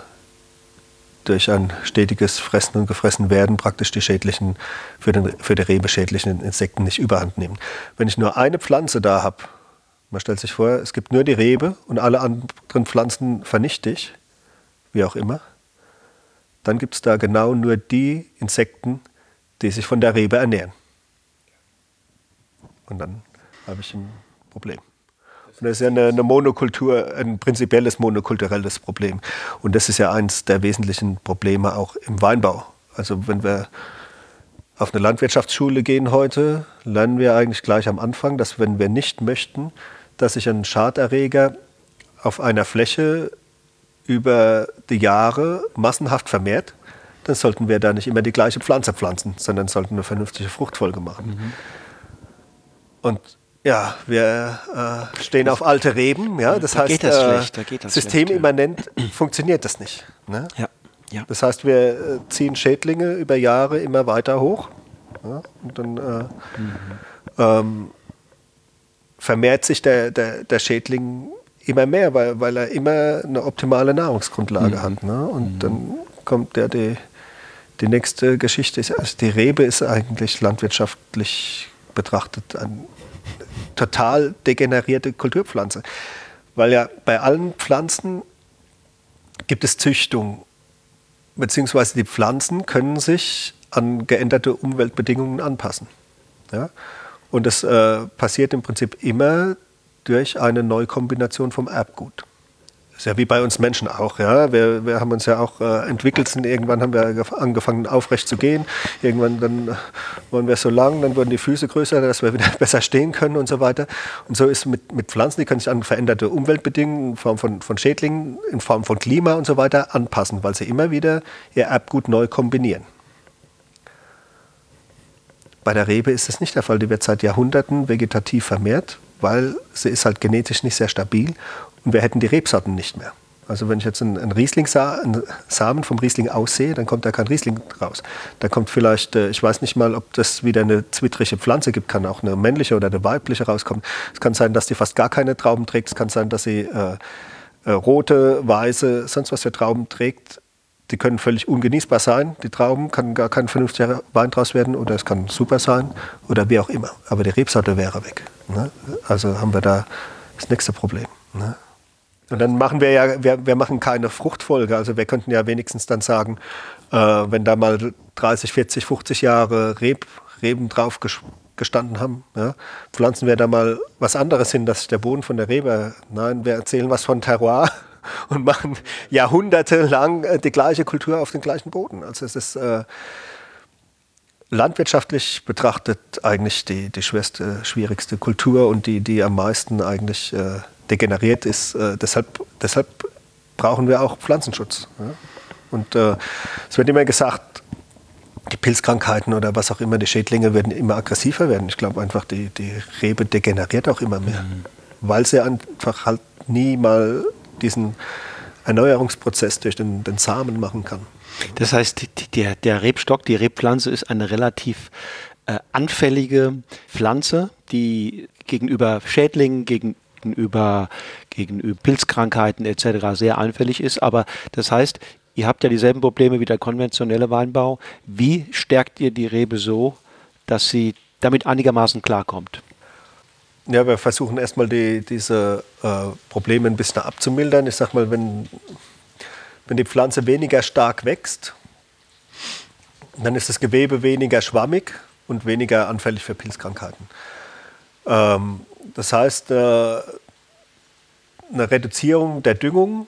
durch ein stetiges Fressen und Gefressen werden praktisch die schädlichen, für, den, für die Rebe schädlichen Insekten nicht überhand nehmen. Wenn ich nur eine Pflanze da habe, man stellt sich vor, es gibt nur die Rebe und alle anderen Pflanzen vernichte ich, wie auch immer, dann gibt es da genau nur die Insekten, die sich von der Rebe ernähren. Und dann habe ich ein Problem. Und das ist ja eine, eine, Monokultur, ein prinzipielles monokulturelles Problem. Und das ist ja eines der wesentlichen Probleme auch im Weinbau. Also wenn wir auf eine Landwirtschaftsschule gehen heute, lernen wir eigentlich gleich am Anfang, dass wenn wir nicht möchten, dass sich ein Schaderreger auf einer Fläche über die Jahre massenhaft vermehrt, dann sollten wir da nicht immer die gleiche Pflanze pflanzen, sondern sollten eine vernünftige Fruchtfolge machen. Mhm. Und ja, wir äh, stehen auf alte Reben. Ja, das da heißt, geht das äh, schlecht, da geht das systemimmanent schlecht, funktioniert das nicht. Ne? Ja, ja. Das heißt, wir äh, ziehen Schädlinge über Jahre immer weiter hoch. Ja, und dann äh, mhm. ähm, vermehrt sich der, der, der Schädling immer mehr, weil, weil er immer eine optimale Nahrungsgrundlage mhm. hat. Ne? Und mhm. dann kommt der die, die nächste Geschichte. Also die Rebe ist eigentlich landwirtschaftlich betrachtet ein total degenerierte Kulturpflanze. Weil ja bei allen Pflanzen gibt es Züchtung, beziehungsweise die Pflanzen können sich an geänderte Umweltbedingungen anpassen. Ja? Und das äh, passiert im Prinzip immer durch eine Neukombination vom Erbgut. Ist ja wie bei uns Menschen auch. Ja? Wir, wir haben uns ja auch äh, entwickelt. Sind, irgendwann haben wir angefangen, aufrecht zu gehen. Irgendwann dann wollen wir so lang, dann wurden die Füße größer, dass wir wieder besser stehen können und so weiter. Und so ist mit, mit Pflanzen, die können sich an veränderte Umweltbedingungen in Form von, von Schädlingen, in Form von Klima und so weiter anpassen, weil sie immer wieder ihr Erbgut neu kombinieren. Bei der Rebe ist das nicht der Fall. Die wird seit Jahrhunderten vegetativ vermehrt, weil sie ist halt genetisch nicht sehr stabil und wir hätten die Rebsorten nicht mehr. Also wenn ich jetzt einen, Riesling einen Samen vom Riesling aussehe, dann kommt da kein Riesling raus. Da kommt vielleicht, äh, ich weiß nicht mal, ob das wieder eine zwittrige Pflanze gibt, kann auch eine männliche oder eine weibliche rauskommen. Es kann sein, dass die fast gar keine Trauben trägt. Es kann sein, dass sie äh, äh, rote, weiße, sonst was für Trauben trägt. Die können völlig ungenießbar sein. Die Trauben kann gar kein vernünftiger Wein draus werden oder es kann super sein oder wie auch immer. Aber die Rebsorte wäre weg. Ne? Also haben wir da das nächste Problem. Ne? Und dann machen wir ja, wir, wir machen keine Fruchtfolge. Also wir könnten ja wenigstens dann sagen, äh, wenn da mal 30, 40, 50 Jahre Reb, Reben drauf gestanden haben, ja, pflanzen wir da mal was anderes hin, dass der Boden von der Rebe. Nein, wir erzählen was von Terroir und machen jahrhundertelang äh, die gleiche Kultur auf den gleichen Boden. Also es ist äh, landwirtschaftlich betrachtet eigentlich die, die schwerste, schwierigste Kultur und die, die am meisten eigentlich äh, degeneriert ist. Äh, deshalb, deshalb brauchen wir auch Pflanzenschutz. Ja? Und äh, es wird immer gesagt, die Pilzkrankheiten oder was auch immer, die Schädlinge werden immer aggressiver werden. Ich glaube einfach, die, die Rebe degeneriert auch immer mehr, mhm. weil sie einfach halt nie mal diesen Erneuerungsprozess durch den, den Samen machen kann. Das heißt, der, der Rebstock, die Rebpflanze ist eine relativ äh, anfällige Pflanze, die gegenüber Schädlingen, gegenüber, gegenüber Pilzkrankheiten etc. sehr anfällig ist. Aber das heißt, ihr habt ja dieselben Probleme wie der konventionelle Weinbau. Wie stärkt ihr die Rebe so, dass sie damit einigermaßen klarkommt? Ja, wir versuchen erstmal die, diese äh, Probleme ein bisschen abzumildern. Ich sag mal, wenn, wenn die Pflanze weniger stark wächst, dann ist das Gewebe weniger schwammig und weniger anfällig für Pilzkrankheiten. Ähm, das heißt, äh, eine Reduzierung der Düngung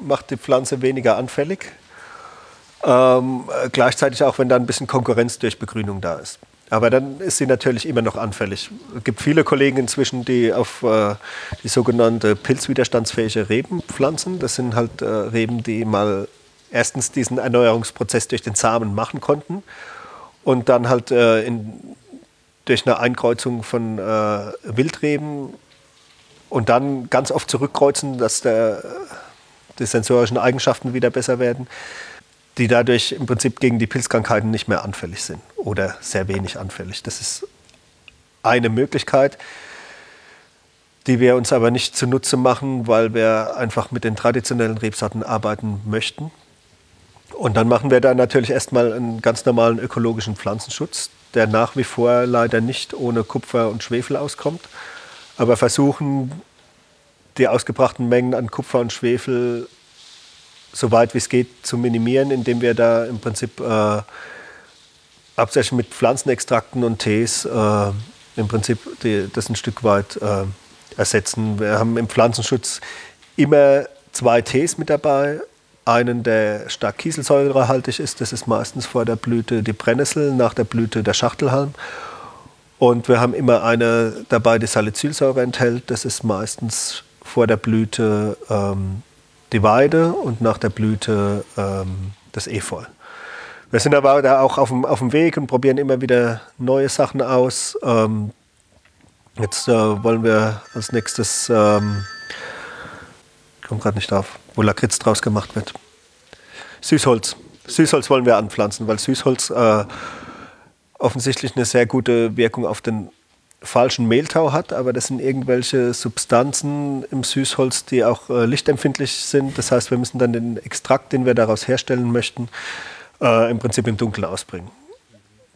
macht die Pflanze weniger anfällig. Ähm, gleichzeitig auch, wenn da ein bisschen Konkurrenz durch Begrünung da ist. Aber dann ist sie natürlich immer noch anfällig. Es gibt viele Kollegen inzwischen, die auf äh, die sogenannte pilzwiderstandsfähige Reben pflanzen. Das sind halt äh, Reben, die mal erstens diesen Erneuerungsprozess durch den Samen machen konnten und dann halt äh, in, durch eine Einkreuzung von äh, Wildreben und dann ganz oft zurückkreuzen, dass der, die sensorischen Eigenschaften wieder besser werden die dadurch im Prinzip gegen die Pilzkrankheiten nicht mehr anfällig sind oder sehr wenig anfällig. Das ist eine Möglichkeit, die wir uns aber nicht zunutze machen, weil wir einfach mit den traditionellen Rebsorten arbeiten möchten. Und dann machen wir da natürlich erstmal einen ganz normalen ökologischen Pflanzenschutz, der nach wie vor leider nicht ohne Kupfer und Schwefel auskommt, aber versuchen, die ausgebrachten Mengen an Kupfer und Schwefel so weit wie es geht zu minimieren, indem wir da im Prinzip äh, hauptsächlich mit Pflanzenextrakten und Tees äh, im Prinzip die, das ein Stück weit äh, ersetzen. Wir haben im Pflanzenschutz immer zwei Tees mit dabei. Einen, der stark kieselsäurehaltig ist, das ist meistens vor der Blüte die Brennnessel, nach der Blüte der Schachtelhalm. Und wir haben immer eine dabei, die Salicylsäure enthält, das ist meistens vor der Blüte ähm, die Weide und nach der Blüte ähm, das Efeu. Wir sind aber da auch auf dem, auf dem Weg und probieren immer wieder neue Sachen aus. Ähm, jetzt äh, wollen wir als nächstes, ähm, ich komme gerade nicht drauf, wo Lakritz draus gemacht wird. Süßholz. Süßholz wollen wir anpflanzen, weil Süßholz äh, offensichtlich eine sehr gute Wirkung auf den falschen Mehltau hat, aber das sind irgendwelche Substanzen im Süßholz, die auch äh, lichtempfindlich sind. Das heißt, wir müssen dann den Extrakt, den wir daraus herstellen möchten, äh, im Prinzip im Dunkeln ausbringen.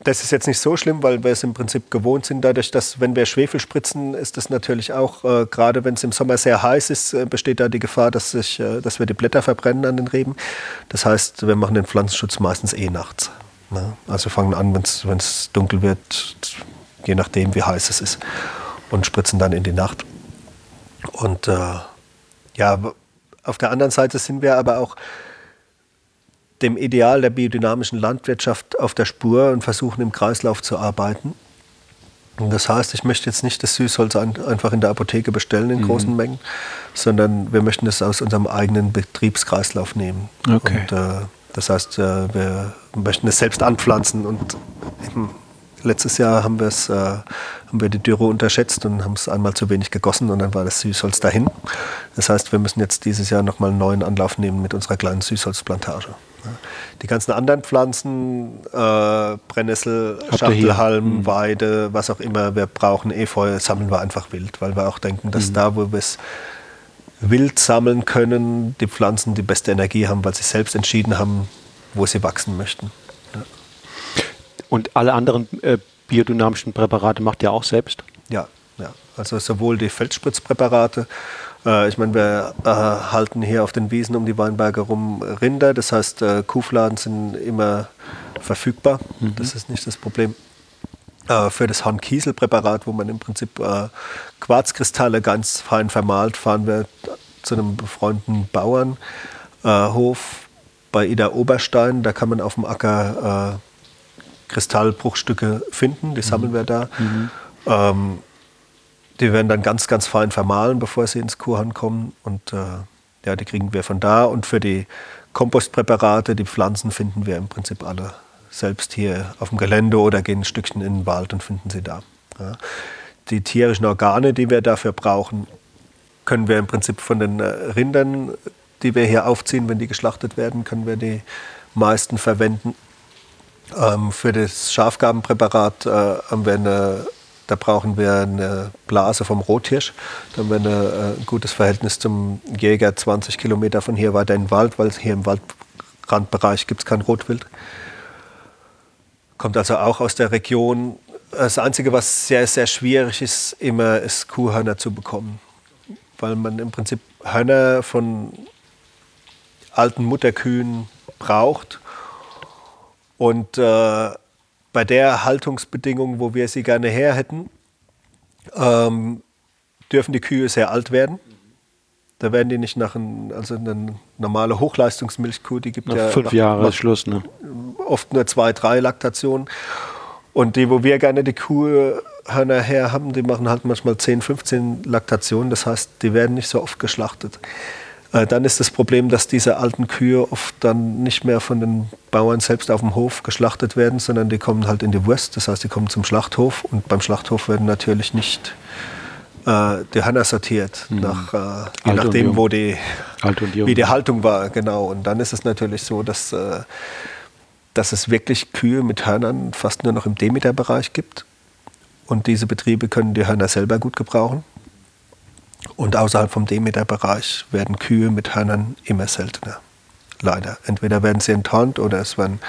Das ist jetzt nicht so schlimm, weil wir es im Prinzip gewohnt sind. Dadurch, dass wenn wir Schwefel spritzen, ist das natürlich auch, äh, gerade wenn es im Sommer sehr heiß ist, äh, besteht da die Gefahr, dass, sich, äh, dass wir die Blätter verbrennen an den Reben. Das heißt, wir machen den Pflanzenschutz meistens eh nachts. Ne? Also fangen an, wenn es dunkel wird, je nachdem, wie heiß es ist, und spritzen dann in die Nacht. Und äh, ja, auf der anderen Seite sind wir aber auch dem Ideal der biodynamischen Landwirtschaft auf der Spur und versuchen im Kreislauf zu arbeiten. Und das heißt, ich möchte jetzt nicht das Süßholz einfach in der Apotheke bestellen in mhm. großen Mengen, sondern wir möchten es aus unserem eigenen Betriebskreislauf nehmen. Okay. Und, äh, das heißt, äh, wir möchten es selbst anpflanzen und Letztes Jahr haben, äh, haben wir die Dürre unterschätzt und haben es einmal zu wenig gegossen und dann war das Süßholz dahin. Das heißt, wir müssen jetzt dieses Jahr nochmal einen neuen Anlauf nehmen mit unserer kleinen Süßholzplantage. Die ganzen anderen Pflanzen, äh, Brennnessel, Schachtelhalm, mhm. Weide, was auch immer wir brauchen, Efeu, sammeln wir einfach wild, weil wir auch denken, dass mhm. da, wo wir es wild sammeln können, die Pflanzen die beste Energie haben, weil sie selbst entschieden haben, wo sie wachsen möchten. Und alle anderen äh, biodynamischen Präparate macht ihr auch selbst? Ja, ja. Also sowohl die Feldspritzpräparate, äh, ich meine, wir äh, halten hier auf den Wiesen um die Weinberge rum Rinder, das heißt, äh, Kuhfladen sind immer verfügbar, mhm. das ist nicht das Problem. Äh, für das Hornkieselpräparat, wo man im Prinzip äh, Quarzkristalle ganz fein vermahlt, fahren wir zu einem befreundeten Bauernhof bei Ida Oberstein. Da kann man auf dem Acker Kristallbruchstücke finden, die sammeln wir da. Mhm. Ähm, die werden dann ganz, ganz fein vermahlen, bevor sie ins Kuhhahn kommen. Und äh, ja, die kriegen wir von da. Und für die Kompostpräparate, die Pflanzen finden wir im Prinzip alle selbst hier auf dem Gelände oder gehen ein Stückchen in den Wald und finden sie da. Ja. Die tierischen Organe, die wir dafür brauchen, können wir im Prinzip von den äh, Rindern, die wir hier aufziehen, wenn die geschlachtet werden, können wir die meisten verwenden. Ähm, für das Schafgabenpräparat äh, haben wir eine, da brauchen wir eine Blase vom Rothirsch. Da haben wir äh, ein gutes Verhältnis zum Jäger 20 Kilometer von hier weiter in den Wald, weil hier im Waldrandbereich gibt es kein Rotwild. Kommt also auch aus der Region. Das Einzige, was sehr, sehr schwierig ist, immer ist Kuhhörner zu bekommen. Weil man im Prinzip Hörner von alten Mutterkühen braucht und äh, bei der Haltungsbedingung, wo wir sie gerne her hätten, ähm, dürfen die Kühe sehr alt werden. Da werden die nicht nach ein, also eine normale Hochleistungsmilchkuh, die gibt nach ja fünf Jahre Schluss, ne? Oft nur zwei, drei Laktationen. Und die, wo wir gerne die Kuhhörner her haben, die machen halt manchmal 10, 15 Laktationen. Das heißt, die werden nicht so oft geschlachtet. Äh, dann ist das Problem, dass diese alten Kühe oft dann nicht mehr von den Bauern selbst auf dem Hof geschlachtet werden, sondern die kommen halt in die Wurst. Das heißt, die kommen zum Schlachthof und beim Schlachthof werden natürlich nicht äh, die Hörner sortiert, mhm. nach, äh, je nachdem, wo die, wie die Haltung war. Genau. Und dann ist es natürlich so, dass, äh, dass es wirklich Kühe mit Hörnern fast nur noch im Demeter-Bereich gibt. Und diese Betriebe können die Hörner selber gut gebrauchen. Und außerhalb vom Demeter-Bereich werden Kühe mit Hörnern immer seltener. Leider. Entweder werden sie enttarnt oder es werden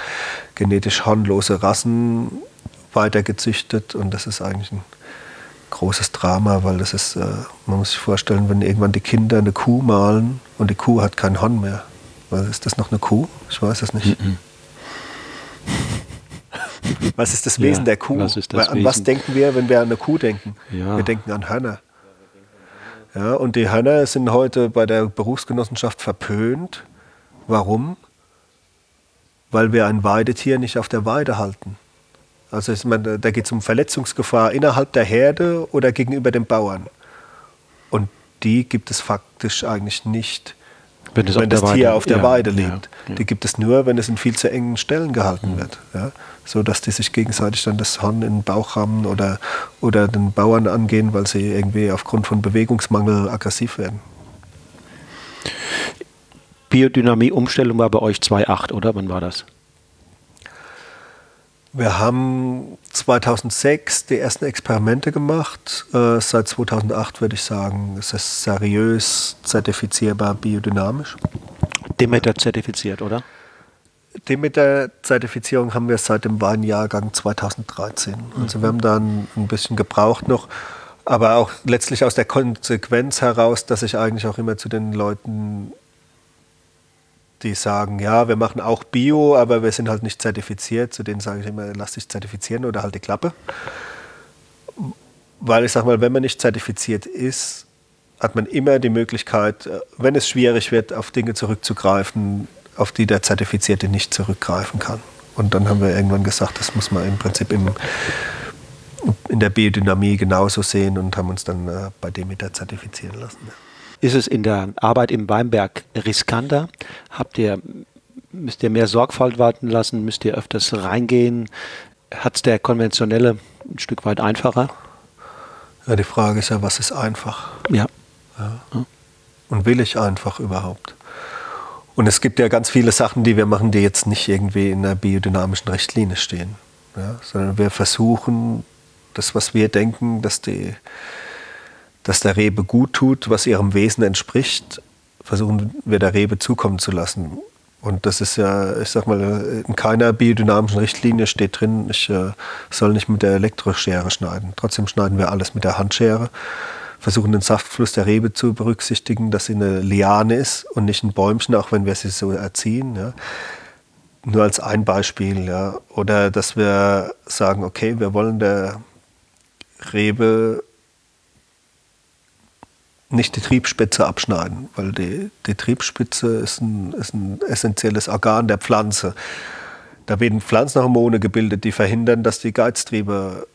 genetisch hornlose Rassen weitergezüchtet. Und das ist eigentlich ein großes Drama, weil das ist, äh, man muss sich vorstellen, wenn irgendwann die Kinder eine Kuh malen und die Kuh hat kein Horn mehr. Was ist das noch eine Kuh? Ich weiß es nicht. Mhm. Was ist das Wesen ja, der Kuh? Was an Wesen? was denken wir, wenn wir an eine Kuh denken? Ja. Wir denken an Hörner. Ja, und die Hörner sind heute bei der Berufsgenossenschaft verpönt. Warum? Weil wir ein Weidetier nicht auf der Weide halten. Also ich meine, da geht es um Verletzungsgefahr innerhalb der Herde oder gegenüber den Bauern. Und die gibt es faktisch eigentlich nicht, wenn, wenn das Tier Weide, auf der ja, Weide lebt. Ja, ja. Die gibt es nur, wenn es in viel zu engen Stellen gehalten mhm. wird. So dass die sich gegenseitig dann das Horn in den Bauch rammen oder, oder den Bauern angehen, weil sie irgendwie aufgrund von Bewegungsmangel aggressiv werden. Biodynamie-Umstellung war bei euch 2.8, oder? Wann war das? Wir haben 2006 die ersten Experimente gemacht. Äh, seit 2008 würde ich sagen, ist es seriös zertifizierbar biodynamisch. Demeter-zertifiziert, oder? Demeter-Zertifizierung haben wir seit dem Weinjahrgang 2013. Also wir haben dann ein bisschen gebraucht noch, aber auch letztlich aus der Konsequenz heraus, dass ich eigentlich auch immer zu den Leuten die sagen, ja, wir machen auch Bio, aber wir sind halt nicht zertifiziert. Zu denen sage ich immer, lass dich zertifizieren oder halt die Klappe. Weil ich sage mal, wenn man nicht zertifiziert ist, hat man immer die Möglichkeit, äh, wenn es schwierig wird, auf Dinge zurückzugreifen, auf die der Zertifizierte nicht zurückgreifen kann. Und dann haben wir irgendwann gesagt, das muss man im Prinzip im, in der Biodynamie genauso sehen und haben uns dann äh, bei Demeter zertifizieren lassen. Ist es in der Arbeit im Weinberg riskanter? Habt ihr, müsst ihr mehr Sorgfalt walten lassen? Müsst ihr öfters reingehen? Hat es der konventionelle ein Stück weit einfacher? Ja, die Frage ist ja, was ist einfach? Ja. ja. Und will ich einfach überhaupt? Und es gibt ja ganz viele Sachen, die wir machen, die jetzt nicht irgendwie in der biodynamischen Richtlinie stehen. Ja, sondern wir versuchen, das, was wir denken, dass die dass der Rebe gut tut, was ihrem Wesen entspricht, versuchen wir der Rebe zukommen zu lassen. Und das ist ja, ich sag mal, in keiner biodynamischen Richtlinie steht drin, ich äh, soll nicht mit der Elektroschere schneiden. Trotzdem schneiden wir alles mit der Handschere, versuchen den Saftfluss der Rebe zu berücksichtigen, dass sie eine Liane ist und nicht ein Bäumchen, auch wenn wir sie so erziehen. Ja. Nur als ein Beispiel. Ja. Oder dass wir sagen, okay, wir wollen der Rebe nicht die Triebspitze abschneiden, weil die, die Triebspitze ist ein, ist ein essentielles Organ der Pflanze. Da werden Pflanzenhormone gebildet, die verhindern, dass die Geiztriebe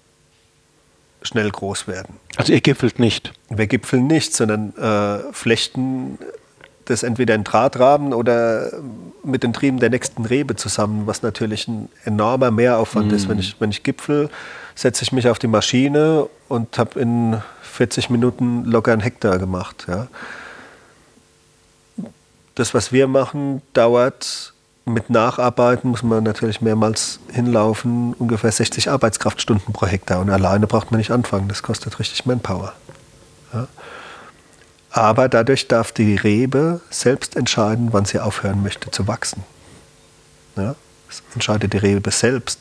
schnell groß werden. Also ihr gipfelt nicht? Wir gipfeln nicht, sondern äh, flechten das entweder in Drahtrahmen oder mit den Trieben der nächsten Rebe zusammen, was natürlich ein enormer Mehraufwand mm. ist. Wenn ich, wenn ich gipfel, setze ich mich auf die Maschine und habe in 40 Minuten locker einen Hektar gemacht. Ja. Das, was wir machen, dauert mit Nacharbeiten, muss man natürlich mehrmals hinlaufen, ungefähr 60 Arbeitskraftstunden pro Hektar. Und alleine braucht man nicht anfangen, das kostet richtig Manpower. Ja. Aber dadurch darf die Rebe selbst entscheiden, wann sie aufhören möchte zu wachsen. Ja, das entscheidet die Rebe selbst.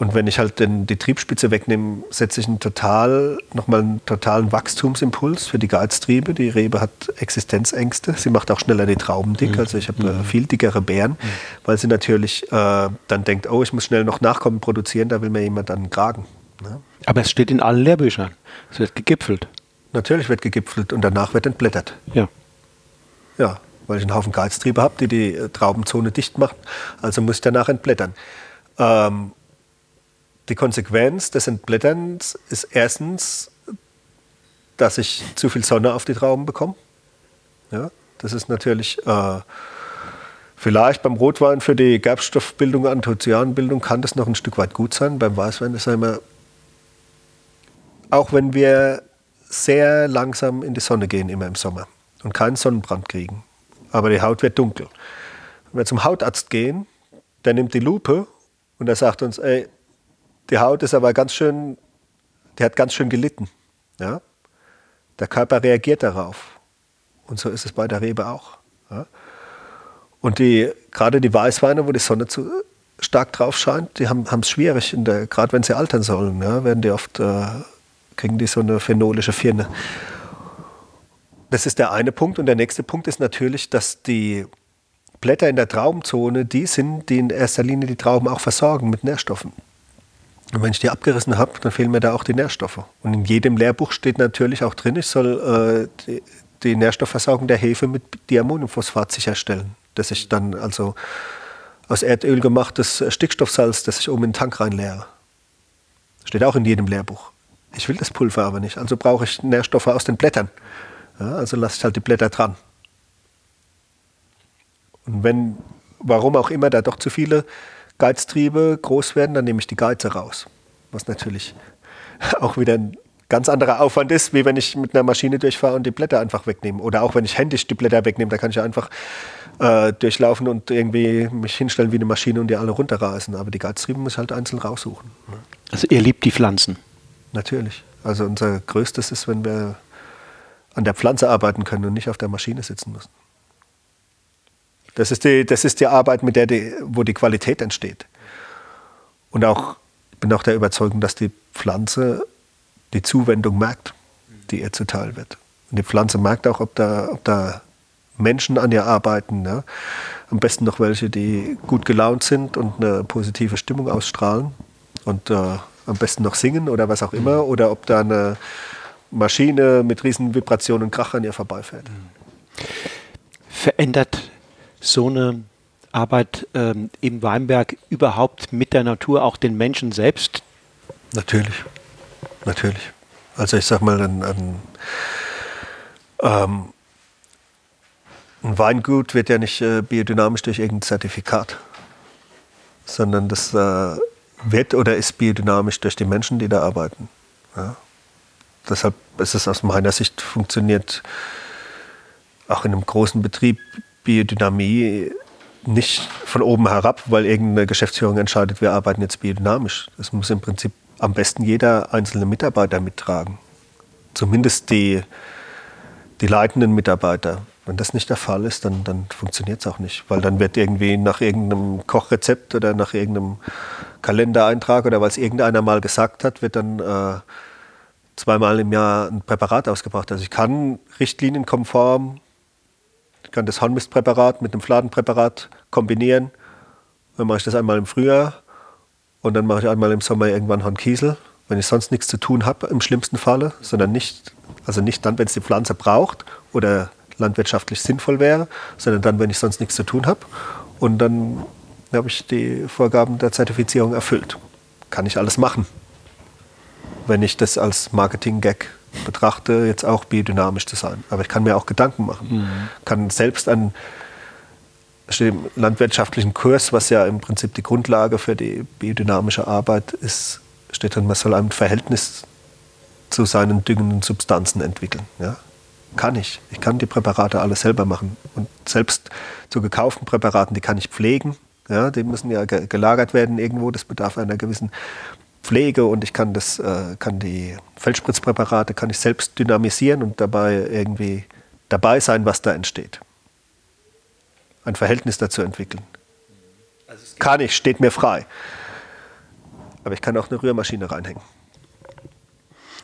Und wenn ich halt den, die Triebspitze wegnehme, setze ich einen total, nochmal einen totalen Wachstumsimpuls für die Geiztriebe. Die Rebe hat Existenzängste. Sie macht auch schneller die Trauben dick. Also ich habe mhm. viel dickere Beeren, mhm. weil sie natürlich äh, dann denkt, oh, ich muss schnell noch Nachkommen produzieren, da will mir jemand dann einen Kragen. Ne? Aber es steht in allen Lehrbüchern. Es wird gegipfelt. Natürlich wird gegipfelt und danach wird entblättert. Ja. Ja, weil ich einen Haufen Geiztriebe habe, die die äh, Traubenzone dicht machen. Also muss ich danach entblättern. Ähm, die Konsequenz des Entblätterns ist erstens, dass ich zu viel Sonne auf die Trauben bekomme. Ja, das ist natürlich äh, vielleicht beim Rotwein für die Gerbstoffbildung, Anthoцyanbildung kann das noch ein Stück weit gut sein. Beim Weißwein ist immer, auch wenn wir sehr langsam in die Sonne gehen, immer im Sommer und keinen Sonnenbrand kriegen. Aber die Haut wird dunkel. Wenn wir zum Hautarzt gehen, der nimmt die Lupe und er sagt uns, ey, die Haut ist aber ganz schön, die hat ganz schön gelitten. Ja? Der Körper reagiert darauf. Und so ist es bei der Rebe auch. Ja? Und die, gerade die Weißweine, wo die Sonne zu stark drauf scheint, die haben es schwierig, gerade wenn sie altern sollen, ja, werden die oft äh, kriegen die so eine phenolische Firne. Das ist der eine Punkt. Und der nächste Punkt ist natürlich, dass die Blätter in der Traubenzone die sind, die in erster Linie die Trauben auch versorgen mit Nährstoffen. Und wenn ich die abgerissen habe, dann fehlen mir da auch die Nährstoffe. Und in jedem Lehrbuch steht natürlich auch drin, ich soll äh, die, die, Nährstoffversorgung der Hefe mit Diammoniumphosphat sicherstellen. Dass ich dann also aus Erdöl gemachtes Stickstoffsalz, das ich oben in den Tank reinleere. Steht auch in jedem Lehrbuch. Ich will das Pulver aber nicht, also brauche ich Nährstoffe aus den Blättern. Ja, also lasse ich halt die Blätter dran. Und wenn, warum auch immer, da doch zu viele Geiztriebe groß werden, dann nehme ich die Geize raus. Was natürlich auch wieder ein ganz anderer Aufwand ist, wie wenn ich mit einer Maschine durchfahre und die Blätter einfach wegnehme. Oder auch wenn ich händisch die Blätter wegnehme, da kann ich einfach äh, durchlaufen und irgendwie mich hinstellen wie eine Maschine und die alle runterreißen. Aber die Geiztriebe muss ich halt einzeln raussuchen. Also ihr liebt die Pflanzen? Natürlich. Also unser Größtes ist, wenn wir an der Pflanze arbeiten können und nicht auf der Maschine sitzen müssen. Das ist die, das ist die Arbeit, mit der die, wo die Qualität entsteht. Und auch, ich bin auch der Überzeugung, dass die Pflanze die Zuwendung merkt, die ihr zuteil wird. Und die Pflanze merkt auch, ob da, ob da Menschen an ihr arbeiten. Ja? Am besten noch welche, die gut gelaunt sind und eine positive Stimmung ausstrahlen. Und äh, am besten noch singen oder was auch immer. Oder ob da eine Maschine mit riesen Vibrationen und Krach an ihr vorbeifährt. Verändert so eine Arbeit ähm, im Weinberg überhaupt mit der Natur auch den Menschen selbst? Natürlich, natürlich. Also ich sag mal, ein, ein, ähm, ein Weingut wird ja nicht äh, biodynamisch durch irgendein Zertifikat, sondern das äh, wird oder ist biodynamisch durch die Menschen, die da arbeiten. Ja. Deshalb ist es aus meiner Sicht funktioniert auch in einem großen Betrieb Biodynamie nicht von oben herab, weil irgendeine Geschäftsführung entscheidet, wir arbeiten jetzt biodynamisch. Das muss im Prinzip am besten jeder einzelne Mitarbeiter mittragen. Zumindest die, die leitenden Mitarbeiter. Wenn das nicht der Fall ist, dann, dann funktioniert es auch nicht. Weil dann wird irgendwie nach irgendeinem Kochrezept oder nach irgendeinem Kalendereintrag oder weil es irgendeiner mal gesagt hat, wird dann äh, zweimal im Jahr ein Präparat ausgebracht. Also ich kann richtlinienkonform ich kann das Hornmistpräparat mit einem Fladenpräparat kombinieren. Dann mache ich das einmal im Frühjahr und dann mache ich einmal im Sommer irgendwann Hornkiesel, wenn ich sonst nichts zu tun habe, im schlimmsten Falle, sondern nicht, also nicht dann, wenn es die Pflanze braucht oder landwirtschaftlich sinnvoll wäre, sondern dann, wenn ich sonst nichts zu tun habe. Und dann habe ich die Vorgaben der Zertifizierung erfüllt. Kann ich alles machen. wenn ich das als Marketing-Gag betrachte, jetzt auch biodynamisch zu sein. Aber ich kann mir auch Gedanken machen. Mhm. Kann selbst an im landwirtschaftlichen Kurs, was ja im Prinzip die Grundlage für die biodynamische Arbeit ist, steht drin, man soll ein Verhältnis zu seinen düngenden Substanzen entwickeln. Ja? Kann ich. Ich kann die Präparate alle selber machen. Und selbst zu gekauften Präparaten, die kann ich pflegen. Ja, die müssen ja gelagert werden irgendwo. Das bedarf einer gewissen Pflege und ich kann das, äh, kann die Feldspritzpräparate kann ich selbst dynamisieren und dabei irgendwie dabei sein, was da entsteht. Ein Verhältnis dazu entwickeln. Also kann ich, steht mir frei. Aber ich kann auch eine Rührmaschine reinhängen.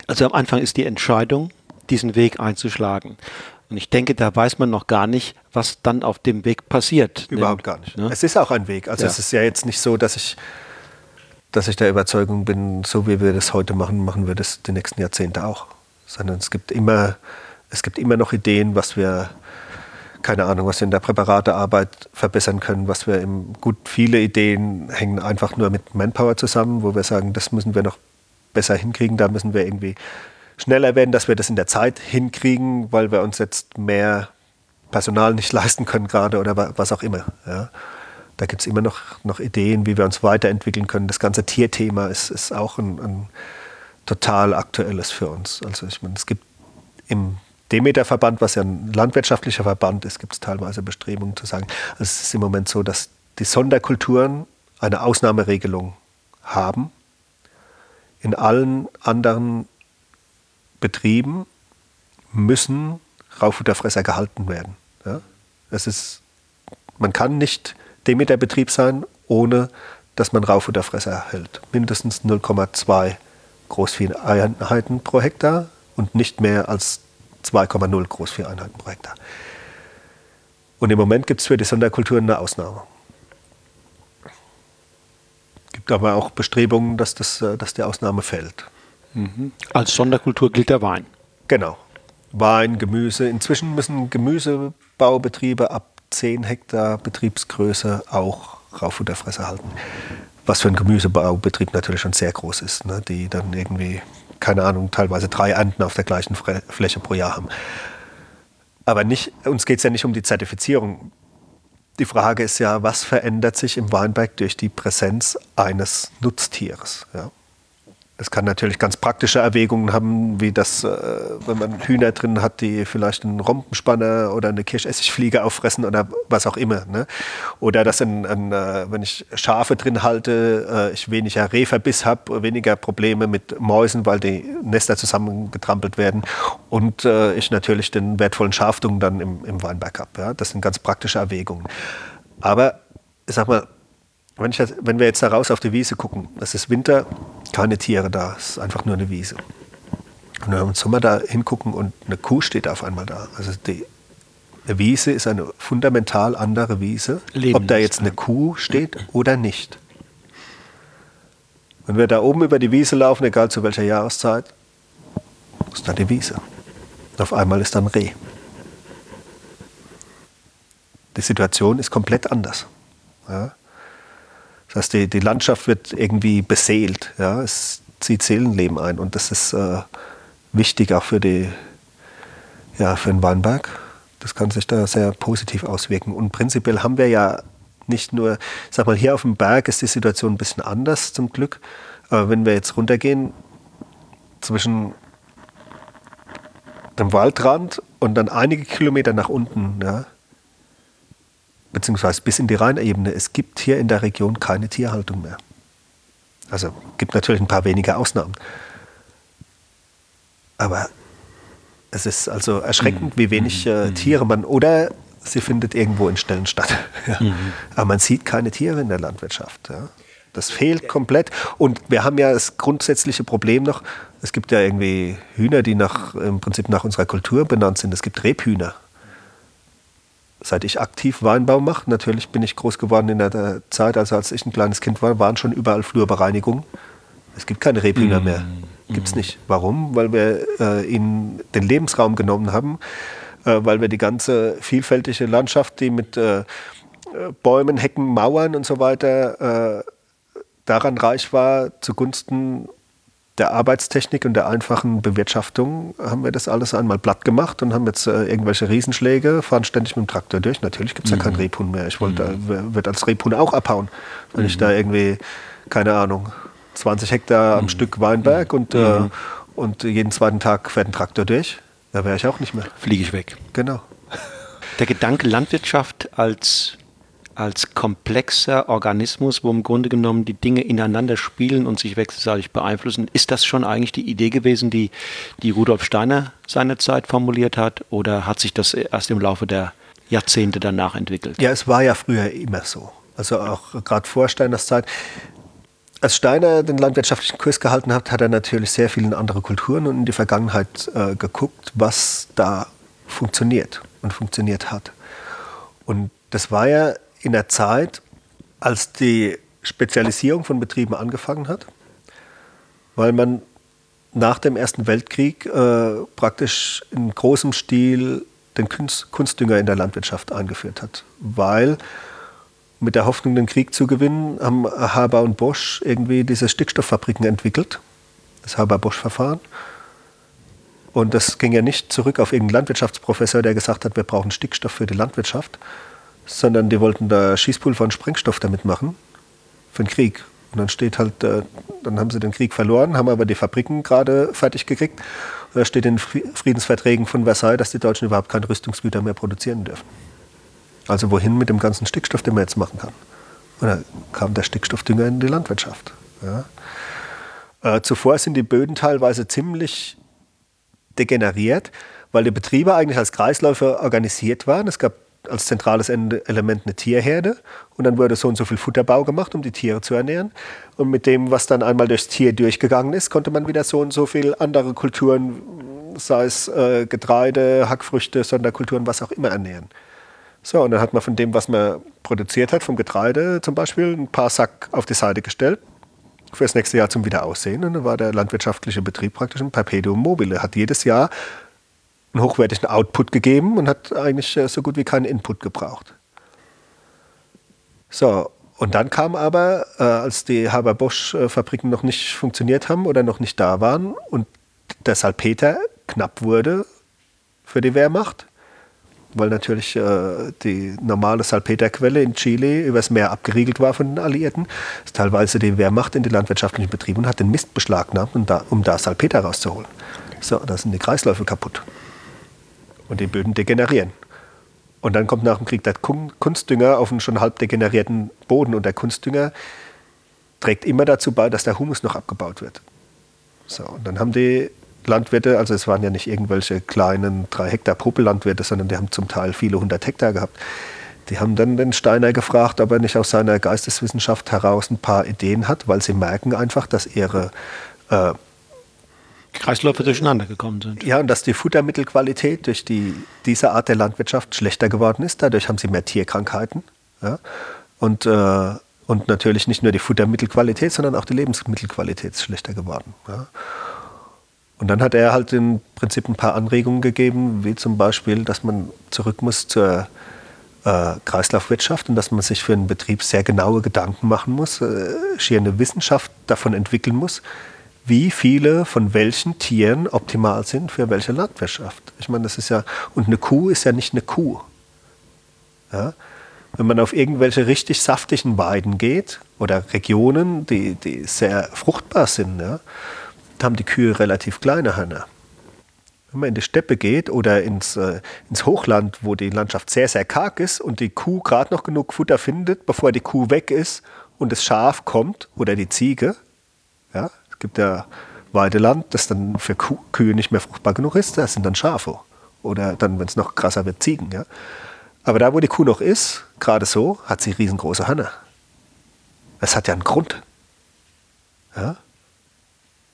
Also am Anfang ist die Entscheidung, diesen Weg einzuschlagen. Und ich denke, da weiß man noch gar nicht, was dann auf dem Weg passiert. Überhaupt gar nicht. Ne? Es ist auch ein Weg. Also ja. es ist ja jetzt nicht so, dass ich, dass ich der Überzeugung bin, so wie wir das heute machen, machen wir das die nächsten Jahrzehnte auch. Sondern es gibt immer, es gibt immer noch Ideen, was wir, keine Ahnung, was wir in der Präparatearbeit verbessern können, was wir im, gut, viele Ideen hängen einfach nur mit Manpower zusammen, wo wir sagen, das müssen wir noch besser hinkriegen, da müssen wir irgendwie schneller werden, dass wir das in der Zeit hinkriegen, weil wir uns jetzt mehr Personal nicht leisten können gerade oder was auch immer. Ja. Da gibt es immer noch, noch Ideen, wie wir uns weiterentwickeln können. Das ganze Tierthema ist, ist auch ein, ein total aktuelles für uns. Also ich meine, es gibt im Demeter-Verband, was ja ein landwirtschaftlicher Verband ist, gibt es teilweise Bestrebungen zu sagen, es ist im Moment so, dass die Sonderkulturen eine Ausnahmeregelung haben. In allen anderen Betrieben müssen Raufhutterfresser gehalten werden. Ja? Es ist, man kann nicht Demeter-Betrieb sein, ohne dass man Raufhutterfresser hält. Mindestens 0,2 Großvieheinheiten pro Hektar und nicht mehr als 2,0 Großvieheinheiten pro Hektar. Und im Moment gibt es für die Sonderkulturen eine Ausnahme. Es gibt aber auch Bestrebungen, dass, das, äh, dass die Ausnahme fällt. Mhm. Als Sonderkultur gilt der Wein. Genau. Wein, Gemüse. Inzwischen müssen Gemüsebaubetriebe ab 10 Hektar Betriebsgröße auch Rauffutterfresser halten. Was für ein Gemüsebaubetrieb natürlich schon sehr groß ist, ne? die dann irgendwie, keine Ahnung, teilweise drei Ernten auf der gleichen Fläche pro Jahr haben. Aber nicht, uns geht es ja nicht um die Zertifizierung. Die Frage ist ja, was verändert sich im Weinberg durch die Präsenz eines Nutztieres? Ja? Es kann natürlich ganz praktische Erwägungen haben, wie das, äh, wenn man Hühner drin hat, die vielleicht einen Rompenspanner oder eine Kirschessigfliege auffressen oder was auch immer. Ne? Oder dass, ein, ein, äh, wenn ich Schafe drin halte, äh, ich weniger Rehverbiss habe, weniger Probleme mit Mäusen, weil die Nester zusammengetrampelt werden. Und ich natürlich den wertvollen Schafdung dann im, im Weinberg habe. Ja? Das sind ganz praktische Erwägungen. Aber ich sag mal, wenn, ich, wenn wir jetzt da raus auf die Wiese gucken, es ist Winter, keine Tiere da, es ist einfach nur eine Wiese. Und wenn wir im Sommer da hingucken und eine Kuh steht auf einmal da. Also die eine Wiese ist eine fundamental andere Wiese, ob da jetzt eine Kuh steht oder nicht. Wenn wir da oben über die Wiese laufen, egal zu welcher Jahreszeit, ist da die Wiese. Und auf einmal ist dann Reh. Die Situation ist komplett anders. Ja? Das heißt, die, die Landschaft wird irgendwie beseelt. Ja? Es zieht Seelenleben ein und das ist äh, wichtig auch für, die, ja, für den Weinberg. Das kann sich da sehr positiv auswirken. Und prinzipiell haben wir ja nicht nur, sag mal, hier auf dem Berg ist die Situation ein bisschen anders zum Glück. Aber wenn wir jetzt runtergehen zwischen dem Waldrand und dann einige Kilometer nach unten, ja, beziehungsweise bis in die Rheinebene, es gibt hier in der Region keine Tierhaltung mehr. Also gibt natürlich ein paar wenige Ausnahmen. Aber es ist also erschreckend, wie wenig äh, mhm. Tiere man oder sie findet irgendwo in Stellen statt. ja. mhm. Aber man sieht keine Tiere in der Landwirtschaft. Ja. Das fehlt komplett. Und wir haben ja das grundsätzliche Problem noch, es gibt ja irgendwie Hühner, die nach, im Prinzip nach unserer Kultur benannt sind. Es gibt Rebhühner seit ich aktiv Weinbau mache, natürlich bin ich groß geworden in der Zeit, also als ich ein kleines Kind war, waren schon überall Flurbereinigungen. Es gibt keine Rebhühner mm. mehr. Gibt es mm. nicht. Warum? Weil wir äh, ihnen den Lebensraum genommen haben, äh, weil wir die ganze vielfältige Landschaft, die mit äh, Bäumen, Hecken, Mauern und so weiter äh, daran reich war, zugunsten der Arbeitstechnik und der einfachen Bewirtschaftung haben wir das alles einmal platt gemacht und haben jetzt äh, irgendwelche Riesenschläge, fahren ständig mit dem Traktor durch. Natürlich gibt es mhm. ja kein mhm. Rebhuhn mehr. Ich wollte, mhm. wird als Rebhuhn auch abhauen, wenn mhm. ich da irgendwie, keine Ahnung, 20 Hektar am mhm. Stück Weinberg und, äh, mhm. und jeden zweiten Tag fährt ein Traktor durch. Da wäre ich auch nicht mehr. Fliege ich weg. Genau. Der Gedanke Landwirtschaft als als komplexer Organismus, wo im Grunde genommen die Dinge ineinander spielen und sich wechselseitig beeinflussen. Ist das schon eigentlich die Idee gewesen, die, die Rudolf Steiner seinerzeit formuliert hat, oder hat sich das erst im Laufe der Jahrzehnte danach entwickelt? Ja, es war ja früher immer so. Also auch gerade vor Steiners Zeit. Als Steiner den landwirtschaftlichen Kurs gehalten hat, hat er natürlich sehr viele andere Kulturen und in die Vergangenheit äh, geguckt, was da funktioniert und funktioniert hat. Und das war ja in der Zeit, als die Spezialisierung von Betrieben angefangen hat, weil man nach dem Ersten Weltkrieg äh, praktisch in großem Stil den Kunst, Kunstdünger in der Landwirtschaft eingeführt hat. Weil mit der Hoffnung, den Krieg zu gewinnen, haben Haber und Bosch irgendwie diese Stickstofffabriken entwickelt, das Haber-Bosch-Verfahren. Und das ging ja nicht zurück auf irgendeinen Landwirtschaftsprofessor, der gesagt hat, wir brauchen Stickstoff für die Landwirtschaft, sondern die wollten da Schießpulver und Sprengstoff damit machen für den Krieg. Und dann steht halt, äh, dann haben sie den Krieg verloren, haben aber die Fabriken gerade fertig gekriegt. Und da steht in den Friedensverträgen von Versailles, dass die Deutschen überhaupt keine Rüstungsgüter mehr produzieren dürfen. Also wohin mit dem ganzen Stickstoff, den man jetzt machen kann? Und da kam der Stickstoffdünger in die Landwirtschaft. Ja. Äh, zuvor sind die Böden teilweise ziemlich degeneriert, weil die Betriebe eigentlich als Kreisläufe organisiert waren. Es gab als zentrales Element eine Tierherde und dann wurde so und so viel Futterbau gemacht, um die Tiere zu ernähren. Und mit dem, was dann einmal durchs Tier durchgegangen ist, konnte man wieder so und so viel andere Kulturen, sei es äh, Getreide, Hackfrüchte, Sonderkulturen, was auch immer ernähren. So, und dann hat man von dem, was man produziert hat, vom Getreide zum Beispiel, ein paar Sack auf die Seite gestellt für das nächste Jahr zum Wiederaussehen. Und dann war der landwirtschaftliche Betrieb praktisch ein Perpetuum mobile, hat jedes Jahr einen hochwertigen Output gegeben und hat eigentlich äh, so gut wie keinen Input gebraucht. So, und dann kam aber, äh, als die Haber-Bosch-Fabriken noch nicht funktioniert haben oder noch nicht da waren und der Salpeter knapp wurde für die Wehrmacht, weil natürlich äh, die normale Salpeterquelle in Chile übers Meer abgeriegelt war von den Alliierten, ist teilweise die Wehrmacht in die landwirtschaftlichen Betriebe und hat den Mist beschlagnahmt, um da, um da Salpeter rauszuholen. So, da sind die Kreisläufe kaputt und die Böden degenerieren. Und dann kommt nach dem Krieg der Kunstdünger auf einen schon halb degenerierten Boden und der Kunstdünger trägt immer dazu bei, dass der Humus noch abgebaut wird. So, und dann haben die Landwirte, also es waren ja nicht irgendwelche kleinen drei Hektar Popellandwirte, sondern die haben zum Teil viele hundert Hektar gehabt. Die haben dann den Steiner gefragt, ob er nicht aus seiner Geisteswissenschaft heraus ein paar Ideen hat, weil sie merken einfach, dass ihre äh, Kreisläufe durcheinander gekommen sind. Ja, und dass die Futtermittelqualität durch die, diese Art der Landwirtschaft schlechter geworden ist. Dadurch haben sie mehr Tierkrankheiten. Ja? Und, äh, und natürlich nicht nur die Futtermittelqualität, sondern auch die Lebensmittelqualität ist schlechter geworden. Ja? Und dann hat er halt im Prinzip ein paar Anregungen gegeben, wie zum Beispiel, dass man zurück muss zur äh, Kreislaufwirtschaft und dass man sich für einen Betrieb sehr genaue Gedanken machen muss, äh, schier eine Wissenschaft davon entwickeln muss, wie viele von welchen Tieren optimal sind für welche Landwirtschaft. Ich meine, das ist ja, und eine Kuh ist ja nicht eine Kuh. Ja? Wenn man auf irgendwelche richtig saftigen Weiden geht oder Regionen, die, die sehr fruchtbar sind, ja, haben die Kühe relativ kleine Hörner. Wenn man in die Steppe geht oder ins, äh, ins Hochland, wo die Landschaft sehr, sehr karg ist und die Kuh gerade noch genug Futter findet, bevor die Kuh weg ist und das Schaf kommt oder die Ziege, ja, es gibt ja Weideland, das dann für Kühe nicht mehr fruchtbar genug ist, das sind dann Schafe. Oder dann, wenn es noch krasser wird, Ziegen. Ja? Aber da, wo die Kuh noch ist, gerade so, hat sie riesengroße Hörner. Das hat ja einen Grund. Ja?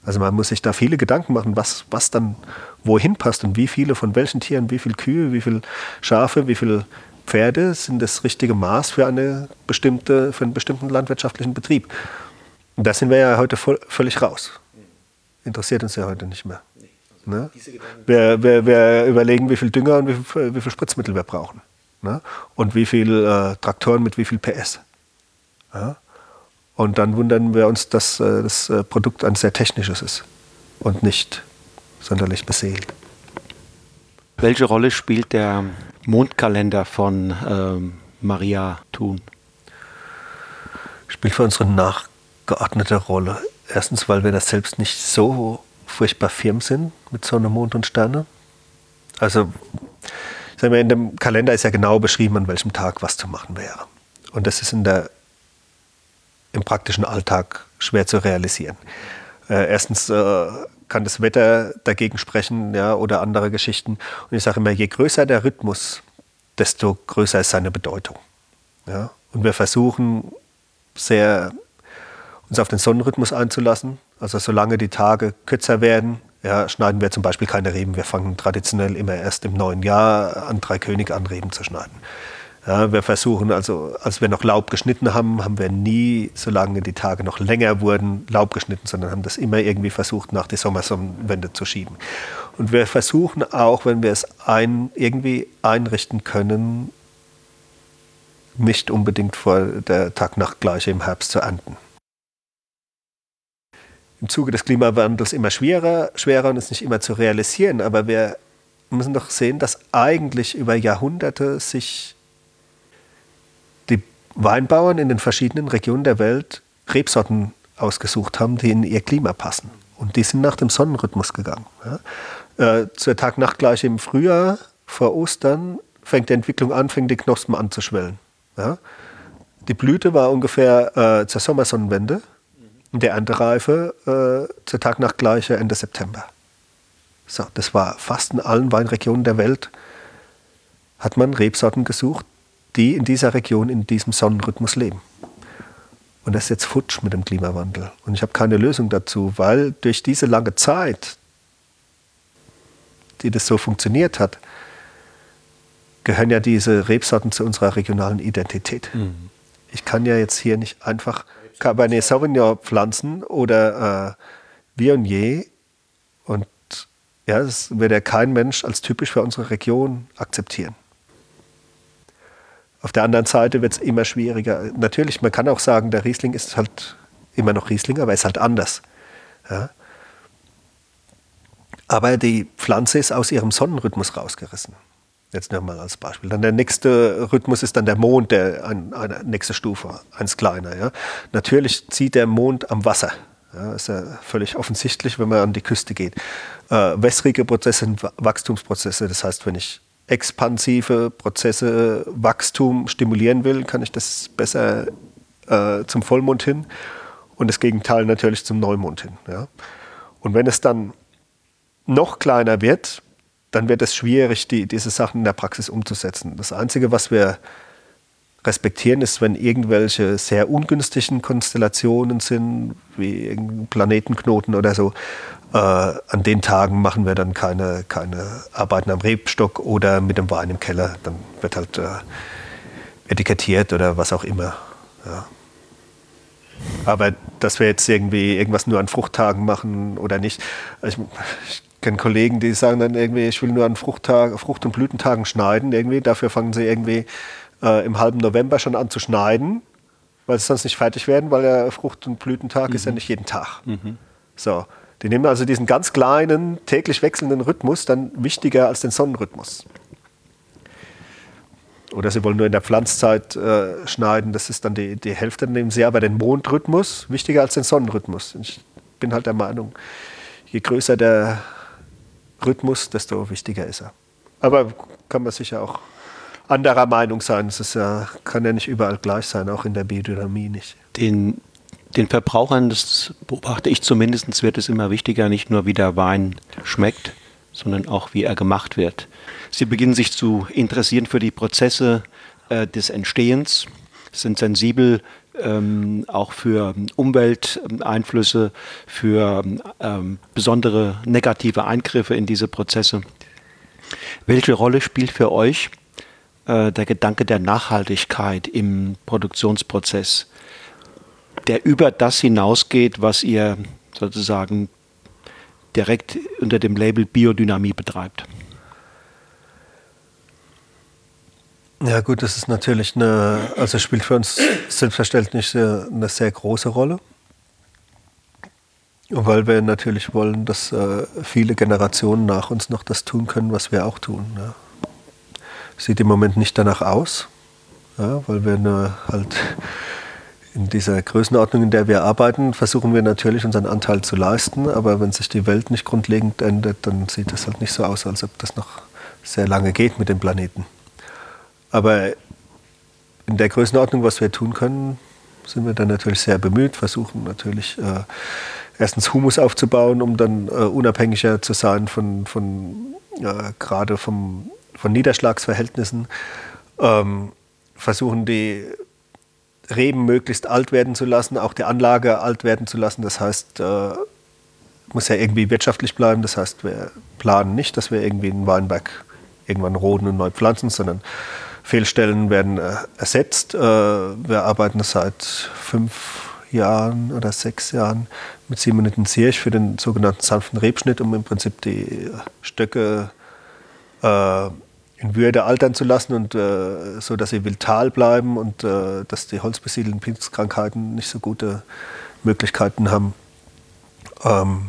Also man muss sich da viele Gedanken machen, was, was dann wohin passt und wie viele von welchen Tieren, wie viele Kühe, wie viele Schafe, wie viele Pferde sind das richtige Maß für, eine bestimmte, für einen bestimmten landwirtschaftlichen Betrieb. Und da sind wir ja heute voll, völlig raus. Interessiert uns ja heute nicht mehr. Ne? Wir, wir, wir, überlegen, wie viel Dünger und wie viel, wie viel Spritzmittel wir brauchen. Ne? Und wie viel äh, Traktoren mit wie viel PS. Ja? Und dann wundern wir uns, dass äh, das äh, Produkt ein sehr technisches ist und nicht sonderlich beseelt. Welche Rolle spielt der Mondkalender von ähm, Maria Thun? Spielt für unsere nachgeordnete Rolle. Erstens, weil wir das selbst nicht so furchtbar firm sind mit Sonne, Mond und Sterne. Also, wir, in dem Kalender ist ja genau beschrieben, an welchem Tag was zu machen wäre. Und das ist in der, im praktischen Alltag schwer zu realisieren. Äh, erstens äh, kann das Wetter dagegen sprechen ja, oder andere Geschichten. Und ich sage immer, je größer der Rhythmus, desto größer ist seine Bedeutung. Ja? Und wir versuchen sehr uns auf den Sonnenrhythmus einzulassen. Also solange die Tage kürzer werden, ja, schneiden wir zum Beispiel keine Reben. Wir fangen traditionell immer erst im neuen Jahr an Drei König an, Reben zu schneiden. Ja, wir versuchen also, als wir noch Laub geschnitten haben, haben wir nie, solange die Tage noch länger wurden, Laub geschnitten, sondern haben das immer irgendwie versucht, nach der Sommersonnenwende zu schieben. Und wir versuchen auch, wenn wir es ein, irgendwie einrichten können, nicht unbedingt vor der Tag-Nacht-Gleiche im Herbst zu ernten. Im Zuge des Klimawandels immer schwerer, schwerer und ist nicht immer zu realisieren, aber wir müssen doch sehen, dass eigentlich über Jahrhunderte sich die Weinbauern in den verschiedenen Regionen der Welt Rebsorten ausgesucht haben, die in ihr Klima passen. Und die sind nach dem Sonnenrhythmus gegangen. Ja. Äh, zur Tag-Nacht-Gleiche im Frühjahr, vor Ostern, fängt die Entwicklung an, fängt die Knospen an zu schwellen. Ja? Die Blüte war ungefähr äh, zur Sommersonnenwende und der Erntereife äh, zur Tag-Nacht-Gleiche Ende September. So, das war fast in allen Weinregionen der Welt hat man Rebsorten gesucht, die in dieser Region in diesem Sonnenrhythmus leben. Und das ist jetzt futsch mit dem Klimawandel. Und ich habe keine Lösung dazu, weil durch diese lange Zeit, die das so funktioniert hat, gehören ja diese Rebsorten zu unserer regionalen Identität. Mhm. Ich kann ja jetzt hier nicht einfach Cabernet Sauvignon pflanzen oder äh, Viognier und ja, das wird ja kein Mensch als typisch für unsere Region akzeptieren. Auf der anderen Seite wird es immer schwieriger. Natürlich, man kann auch sagen, der Riesling ist halt immer noch Riesling, aber er ist halt anders. Ja? Aber die Pflanze ist aus ihrem Sonnenrhythmus rausgerissen. Jetzt nochmal als Beispiel. Dann der nächste Rhythmus ist dann der Mond, der ein, eine nächste Stufe, eins kleiner. Ja. Natürlich zieht der Mond am Wasser. Ja, ist ja völlig offensichtlich, wenn man an die Küste geht. Äh, wässrige Prozesse sind Wachstumsprozesse. Das heißt, wenn ich expansive Prozesse, Wachstum stimulieren will, kann ich das besser äh, zum Vollmond hin und das Gegenteil natürlich zum Neumond hin. Ja. Und wenn es dann noch kleiner wird, dann wird es schwierig, die, diese Sachen in der Praxis umzusetzen. Das Einzige, was wir respektieren, ist, wenn irgendwelche sehr ungünstigen Konstellationen sind, wie Planetenknoten oder so. Äh, an den Tagen machen wir dann keine, keine Arbeiten am Rebstock oder mit dem Wein im Keller. Dann wird halt äh, etikettiert oder was auch immer. Ja. Aber dass wir jetzt irgendwie irgendwas nur an Fruchttagen machen oder nicht. Ich, ich kenne Kollegen, die sagen dann irgendwie, ich will nur an Fruchttag, Frucht- und Blütentagen schneiden irgendwie. Dafür fangen sie irgendwie äh, im halben November schon an zu schneiden, weil sie sonst nicht fertig werden, weil der Frucht- und Blütentag mhm. ist ja nicht jeden Tag. Mhm. So. Die nehmen also diesen ganz kleinen, täglich wechselnden Rhythmus dann wichtiger als den Sonnenrhythmus. Oder sie wollen nur in der Pflanzzeit äh, schneiden, das ist dann die, die Hälfte, dann nehmen sie aber den Mondrhythmus wichtiger als den Sonnenrhythmus. Ich bin halt der Meinung, je größer der Rhythmus, desto wichtiger ist er. Aber kann man sicher auch anderer Meinung sein. Es ist ja, kann ja nicht überall gleich sein, auch in der Biodynamie nicht. Den, den Verbrauchern, das beobachte ich zumindest, wird es immer wichtiger, nicht nur wie der Wein schmeckt, sondern auch wie er gemacht wird. Sie beginnen sich zu interessieren für die Prozesse äh, des Entstehens, sind sensibel ähm, auch für Umwelteinflüsse, für ähm, besondere negative Eingriffe in diese Prozesse. Welche Rolle spielt für euch äh, der Gedanke der Nachhaltigkeit im Produktionsprozess, der über das hinausgeht, was ihr sozusagen direkt unter dem Label Biodynamie betreibt? Ja gut, das ist natürlich eine, also spielt für uns selbstverständlich eine sehr große Rolle. Weil wir natürlich wollen, dass äh, viele Generationen nach uns noch das tun können, was wir auch tun. Ja. Sieht im Moment nicht danach aus, ja, weil wir eine, halt in dieser Größenordnung, in der wir arbeiten, versuchen wir natürlich unseren Anteil zu leisten. Aber wenn sich die Welt nicht grundlegend ändert, dann sieht es halt nicht so aus, als ob das noch sehr lange geht mit dem Planeten. Aber in der Größenordnung, was wir tun können, sind wir dann natürlich sehr bemüht, versuchen natürlich äh, erstens Humus aufzubauen, um dann äh, unabhängiger zu sein von, von äh, gerade von Niederschlagsverhältnissen. Ähm, versuchen die Reben möglichst alt werden zu lassen, auch die Anlage alt werden zu lassen. Das heißt, äh, muss ja irgendwie wirtschaftlich bleiben. Das heißt, wir planen nicht, dass wir irgendwie einen Weinberg irgendwann roden und neu pflanzen, sondern Fehlstellen werden äh, ersetzt. Äh, wir arbeiten seit fünf Jahren oder sechs Jahren mit Simoniten Zierch für den sogenannten sanften Rebschnitt, um im Prinzip die Stöcke äh, in Würde altern zu lassen und äh, so, dass sie vital bleiben und äh, dass die holzbesiedelten Pilzkrankheiten nicht so gute Möglichkeiten haben. Ähm,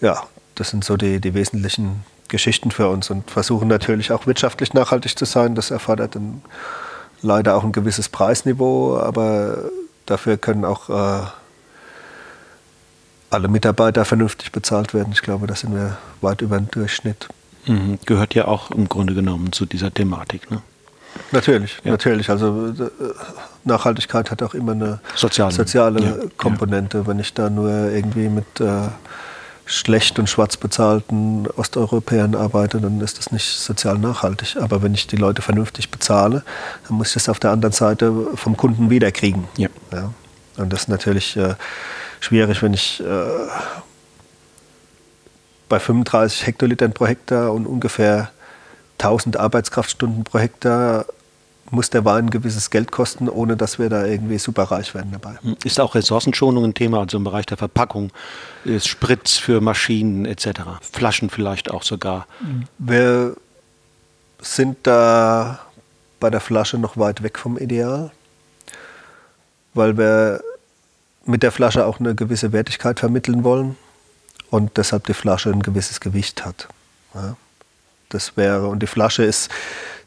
ja, das sind so die, die wesentlichen Geschichten für uns und versuchen natürlich auch wirtschaftlich nachhaltig zu sein. Das erfordert dann leider auch ein gewisses Preisniveau, aber dafür können auch äh, alle Mitarbeiter vernünftig bezahlt werden. Ich glaube, da sind wir weit über den Durchschnitt. Mhm. Gehört ja auch im Grunde genommen zu dieser Thematik. Ne? Natürlich, ja. natürlich. Also äh, Nachhaltigkeit hat auch immer eine soziale, soziale. Komponente. Ja. Wenn ich da nur irgendwie mit äh, schlecht und schwarz bezahlten Osteuropäern arbeite, dann ist das nicht sozial nachhaltig. Aber wenn ich die Leute vernünftig bezahle, dann muss ich das auf der anderen Seite vom Kunden wiederkriegen. Ja. ja. Und das ist natürlich äh, schwierig, wenn ich äh, bei 35 Hektolitern pro Hektar und ungefähr 1000 Arbeitskraftstunden pro Hektar muss der Wein ein gewisses Geld kosten, ohne dass wir da irgendwie super reich werden dabei. Ist auch Ressourcenschonung ein Thema, also im Bereich der Verpackung, ist Spritz für Maschinen etc., Flaschen vielleicht auch sogar? Wir sind da bei der Flasche noch weit weg vom Ideal, weil wir mit der Flasche auch eine gewisse Wertigkeit vermitteln wollen und deshalb die Flasche ein gewisses Gewicht hat. Ja, das wäre, und die Flasche ist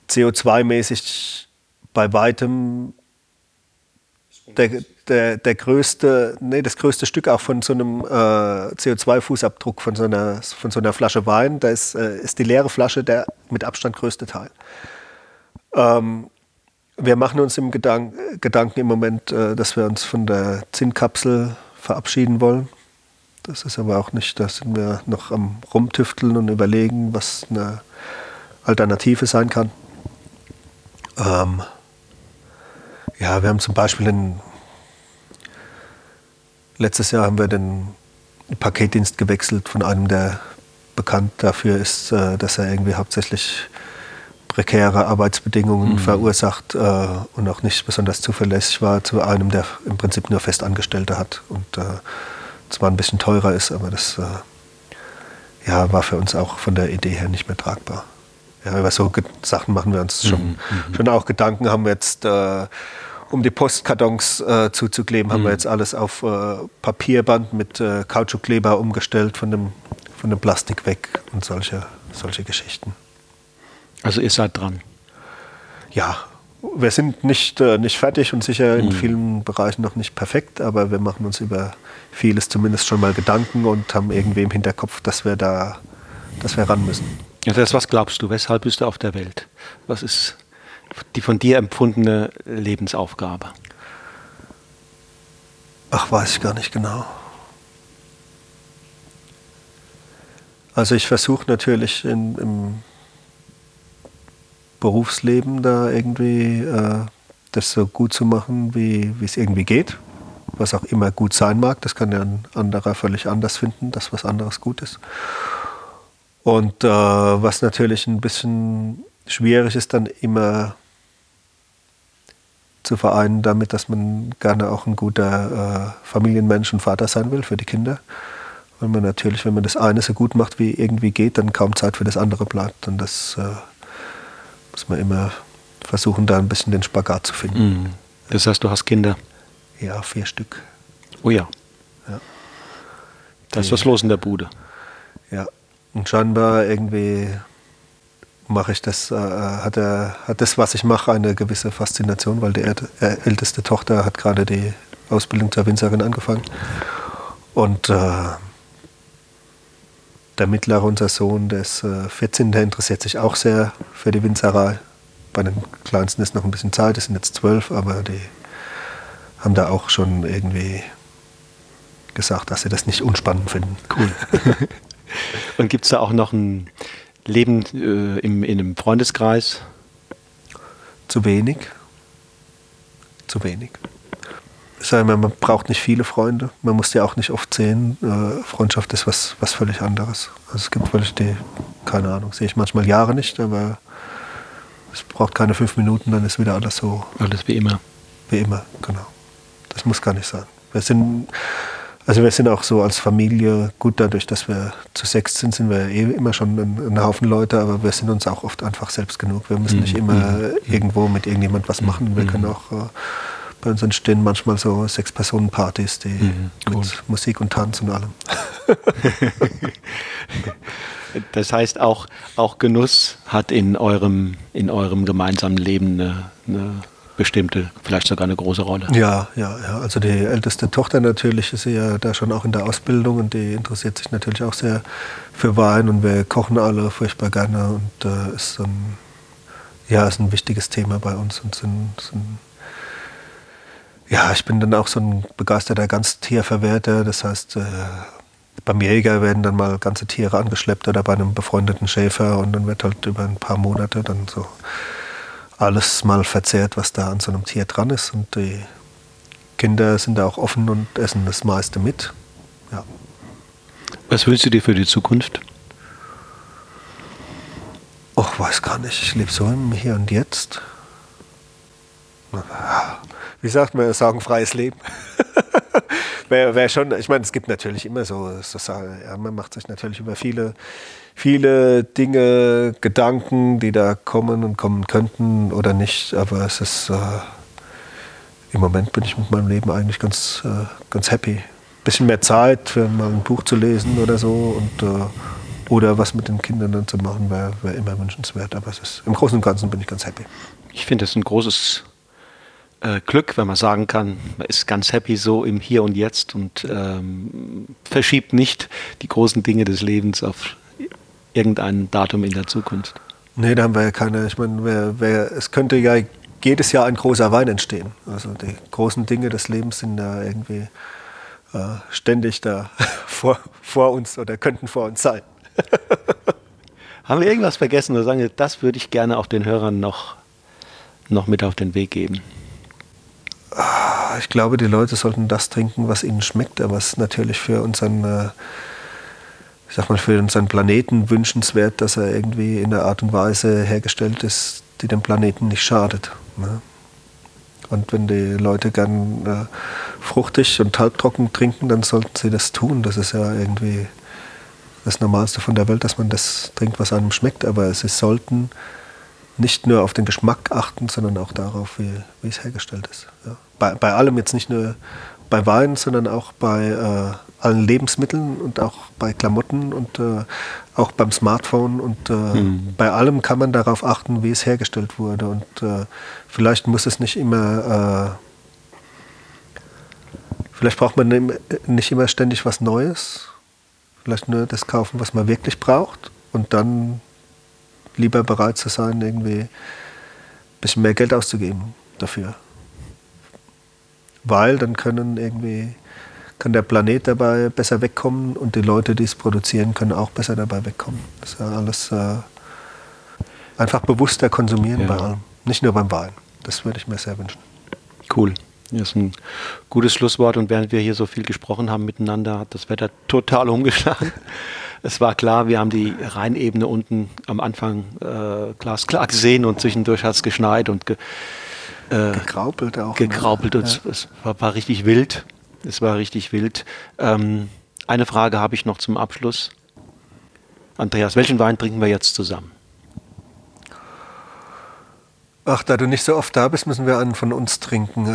CO2-mäßig bei weitem der, der, der größte, nee, das größte Stück auch von so einem äh, CO2-Fußabdruck von so, einer, von so einer Flasche Wein. Da ist, äh, ist die leere Flasche der mit Abstand größte Teil. Ähm, wir machen uns im Gedank Gedanken im Moment, äh, dass wir uns von der Zinnkapsel verabschieden wollen. Das ist aber auch nicht, da sind wir noch am Rumtüfteln und überlegen, was eine Alternative sein kann. Ähm, ja, wir haben zum Beispiel den, letztes Jahr haben wir den Paketdienst gewechselt von einem, der bekannt dafür ist, äh, dass er irgendwie hauptsächlich prekäre Arbeitsbedingungen mhm. verursacht äh, und auch nicht besonders zuverlässig war, zu einem, der im Prinzip nur Festangestellte hat und äh, zwar ein bisschen teurer ist, aber das ja, war für uns auch von der Idee her nicht mehr tragbar. Ja, über so Sachen machen wir uns schon, mhm. mhm. schon auch Gedanken, haben wir jetzt äh, um die Postkartons äh, zuzukleben, mhm. haben wir mhm. jetzt alles auf äh, Papierband mit äh, Kautschukkleber umgestellt, von dem, von dem Plastik weg und solche, solche Geschichten. Also ihr seid dran? Ja, wir sind nicht, äh, nicht fertig und sicher in mhm. vielen Bereichen noch nicht perfekt, aber wir machen uns über vieles zumindest schon mal Gedanken und haben irgendwie im Hinterkopf, dass wir da dass wir ran müssen. Ja, das, was glaubst du, weshalb bist du auf der Welt? Was ist die von dir empfundene Lebensaufgabe? Ach, weiß ich gar nicht genau. Also ich versuche natürlich in, im Berufsleben da irgendwie äh, das so gut zu machen, wie es irgendwie geht. Was auch immer gut sein mag, das kann ja ein anderer völlig anders finden, dass was anderes gut ist. Und äh, was natürlich ein bisschen schwierig ist, dann immer zu vereinen damit, dass man gerne auch ein guter äh, Familienmensch und Vater sein will für die Kinder. Weil man natürlich, wenn man das eine so gut macht, wie irgendwie geht, dann kaum Zeit für das andere bleibt. Und das äh, muss man immer versuchen, da ein bisschen den Spagat zu finden. Mhm. Das heißt, du hast Kinder? Ja, vier Stück. Oh ja. Ja. Da ist was los in der Bude. Ja. Und scheinbar irgendwie mache ich das, äh, hat, er, hat das, was ich mache, eine gewisse Faszination, weil die äh, älteste Tochter hat gerade die Ausbildung zur Winzerin angefangen. Und äh, der mittlere, unser Sohn, der ist äh, 14, der interessiert sich auch sehr für die Winzerei. Bei den Kleinsten ist noch ein bisschen Zeit, die sind jetzt zwölf, aber die haben da auch schon irgendwie gesagt, dass sie das nicht unspannend finden. Cool. Und gibt es da auch noch ein Leben äh, im, in einem Freundeskreis? Zu wenig. Zu wenig. Sagen wir, man braucht nicht viele Freunde. Man muss die auch nicht oft sehen. Äh, Freundschaft ist was, was völlig anderes. Also es gibt welche, die, keine Ahnung, sehe ich manchmal Jahre nicht, aber es braucht keine fünf Minuten, dann ist wieder alles so. Alles wie immer. Wie immer, genau. Das muss gar nicht sein. Wir sind, also wir sind auch so als Familie gut dadurch, dass wir zu sechs sind, sind wir eh immer schon ein, ein Haufen Leute, aber wir sind uns auch oft einfach selbst genug. Wir müssen mhm. nicht immer mhm. irgendwo mit irgendjemand was machen. Wir mhm. können auch äh, bei uns entstehen manchmal so sechs Personen Partys, die mhm. mit Musik und Tanz und allem. das heißt auch, auch Genuss hat in eurem, in eurem gemeinsamen Leben eine, eine bestimmte, vielleicht sogar eine große Rolle. Ja, ja, ja. Also die älteste Tochter natürlich ist ja da schon auch in der Ausbildung und die interessiert sich natürlich auch sehr für Wein und wir kochen alle furchtbar gerne und äh, ist ein, ja, ist ein wichtiges Thema bei uns und sind, sind ja, ich bin dann auch so ein begeisterter Ganztierverwerter. Das heißt, äh, beim Jäger werden dann mal ganze Tiere angeschleppt oder bei einem befreundeten Schäfer und dann wird halt über ein paar Monate dann so alles mal verzehrt, was da an so einem Tier dran ist. Und die Kinder sind da auch offen und essen das meiste mit. Ja. Was wünschst du dir für die Zukunft? Och, weiß gar nicht. Ich lebe so im Hier und Jetzt. Wie sagt man, sorgenfreies Leben. wäre wär schon, ich meine, es gibt natürlich immer so, ja, man macht sich natürlich über viele viele Dinge, Gedanken, die da kommen und kommen könnten oder nicht. Aber es ist, äh, im Moment bin ich mit meinem Leben eigentlich ganz, äh, ganz happy. Bisschen mehr Zeit für mal ein Buch zu lesen oder so und äh, oder was mit den Kindern dann zu machen, wäre wär immer wünschenswert. Aber ist, im Großen und Ganzen bin ich ganz happy. Ich finde es ein großes äh, Glück, wenn man sagen kann, man ist ganz happy so im Hier und Jetzt und ähm, verschiebt nicht die großen Dinge des Lebens auf irgendein Datum in der Zukunft. Nee, da haben wir ja keine. Ich meine, wer, wer, es könnte ja jedes Jahr ein großer Wein entstehen. Also die großen Dinge des Lebens sind da irgendwie äh, ständig da vor, vor uns oder könnten vor uns sein. haben wir irgendwas vergessen oder sagen, das würde ich gerne auch den Hörern noch, noch mit auf den Weg geben? Ah, ich glaube, die Leute sollten das trinken, was ihnen schmeckt, aber es ist natürlich für unseren äh, ich sag mal, für unseren Planeten wünschenswert, dass er irgendwie in der Art und Weise hergestellt ist, die dem Planeten nicht schadet. Ne? Und wenn die Leute gern äh, fruchtig und halbtrocken trinken, dann sollten sie das tun. Das ist ja irgendwie das Normalste von der Welt, dass man das trinkt, was einem schmeckt. Aber sie sollten nicht nur auf den Geschmack achten, sondern auch darauf, wie, wie es hergestellt ist. Ja. Bei, bei allem jetzt nicht nur bei Wein, sondern auch bei äh, allen Lebensmitteln und auch bei Klamotten und äh, auch beim Smartphone und äh, mhm. bei allem kann man darauf achten, wie es hergestellt wurde. Und äh, vielleicht muss es nicht immer, äh, vielleicht braucht man nicht immer ständig was Neues. Vielleicht nur das kaufen, was man wirklich braucht und dann lieber bereit zu sein, irgendwie ein bisschen mehr Geld auszugeben dafür. Weil dann können irgendwie kann der Planet dabei besser wegkommen und die Leute, die es produzieren, können auch besser dabei wegkommen. Das ist ja alles äh, einfach bewusster konsumieren ja. bei allem. Nicht nur beim Wein. Das würde ich mir sehr wünschen. Cool. Das ist ein gutes Schlusswort und während wir hier so viel gesprochen haben miteinander, hat das Wetter total umgeschlagen. Es war klar, wir haben die Rheinebene unten am Anfang äh, glasklar gesehen und zwischendurch hat es geschneit und ge, äh, gekraupelt auch. Ne? und ja. es war, war richtig wild. Es war richtig wild. Ähm, eine Frage habe ich noch zum Abschluss. Andreas, welchen Wein trinken wir jetzt zusammen? Ach, da du nicht so oft da bist, müssen wir einen von uns trinken.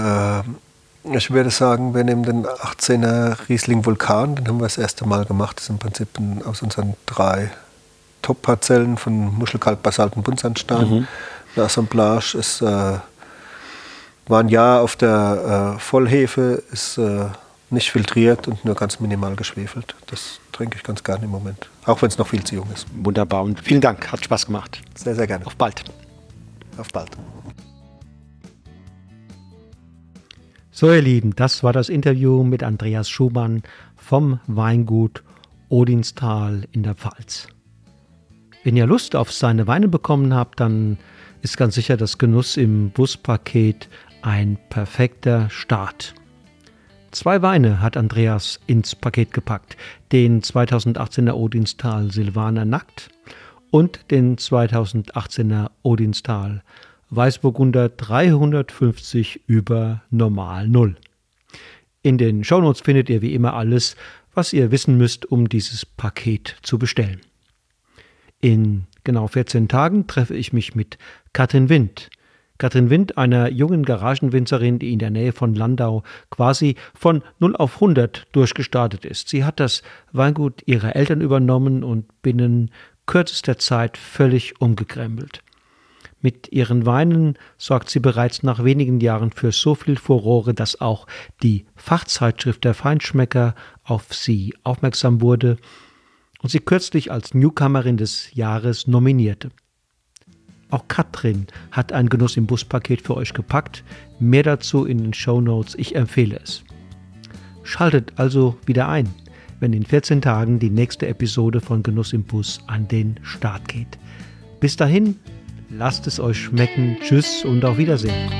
Ich würde sagen, wir nehmen den 18er Riesling Vulkan, den haben wir das erste Mal gemacht. Das ist im Prinzip aus unseren drei Top-Parzellen von Muschelkalk, Basalt und Buntsandstein. Mhm. Eine Assemblage ist, äh, war ein Jahr auf der äh, Vollhefe, ist äh, nicht filtriert und nur ganz minimal geschwefelt. Das trinke ich ganz gerne im Moment, auch wenn es noch viel zu jung ist. Wunderbar und vielen Dank, hat Spaß gemacht. Sehr, sehr gerne. Auf bald. Auf bald. So, ihr Lieben, das war das Interview mit Andreas Schumann vom Weingut Odinstal in der Pfalz. Wenn ihr Lust auf seine Weine bekommen habt, dann ist ganz sicher das Genuss im Buspaket ein perfekter Start. Zwei Weine hat Andreas ins Paket gepackt. Den 2018er Odinstal Silvaner Nackt und den 2018er Odinstal Weißburgunder 350 über Normal 0. In den Shownotes findet ihr wie immer alles, was ihr wissen müsst, um dieses Paket zu bestellen. In genau 14 Tagen treffe ich mich mit Katrin Wind, Katrin Wind, einer jungen Garagenwinzerin, die in der Nähe von Landau quasi von 0 auf 100 durchgestartet ist. Sie hat das Weingut ihrer Eltern übernommen und binnen kürzester Zeit völlig umgekrempelt. Mit ihren Weinen sorgt sie bereits nach wenigen Jahren für so viel Furore, dass auch die Fachzeitschrift der Feinschmecker auf sie aufmerksam wurde und sie kürzlich als Newcomerin des Jahres nominierte. Auch Katrin hat ein Genuss im Buspaket für euch gepackt. Mehr dazu in den Show Notes. Ich empfehle es. Schaltet also wieder ein, wenn in 14 Tagen die nächste Episode von Genuss im Bus an den Start geht. Bis dahin, lasst es euch schmecken. Tschüss und auf Wiedersehen.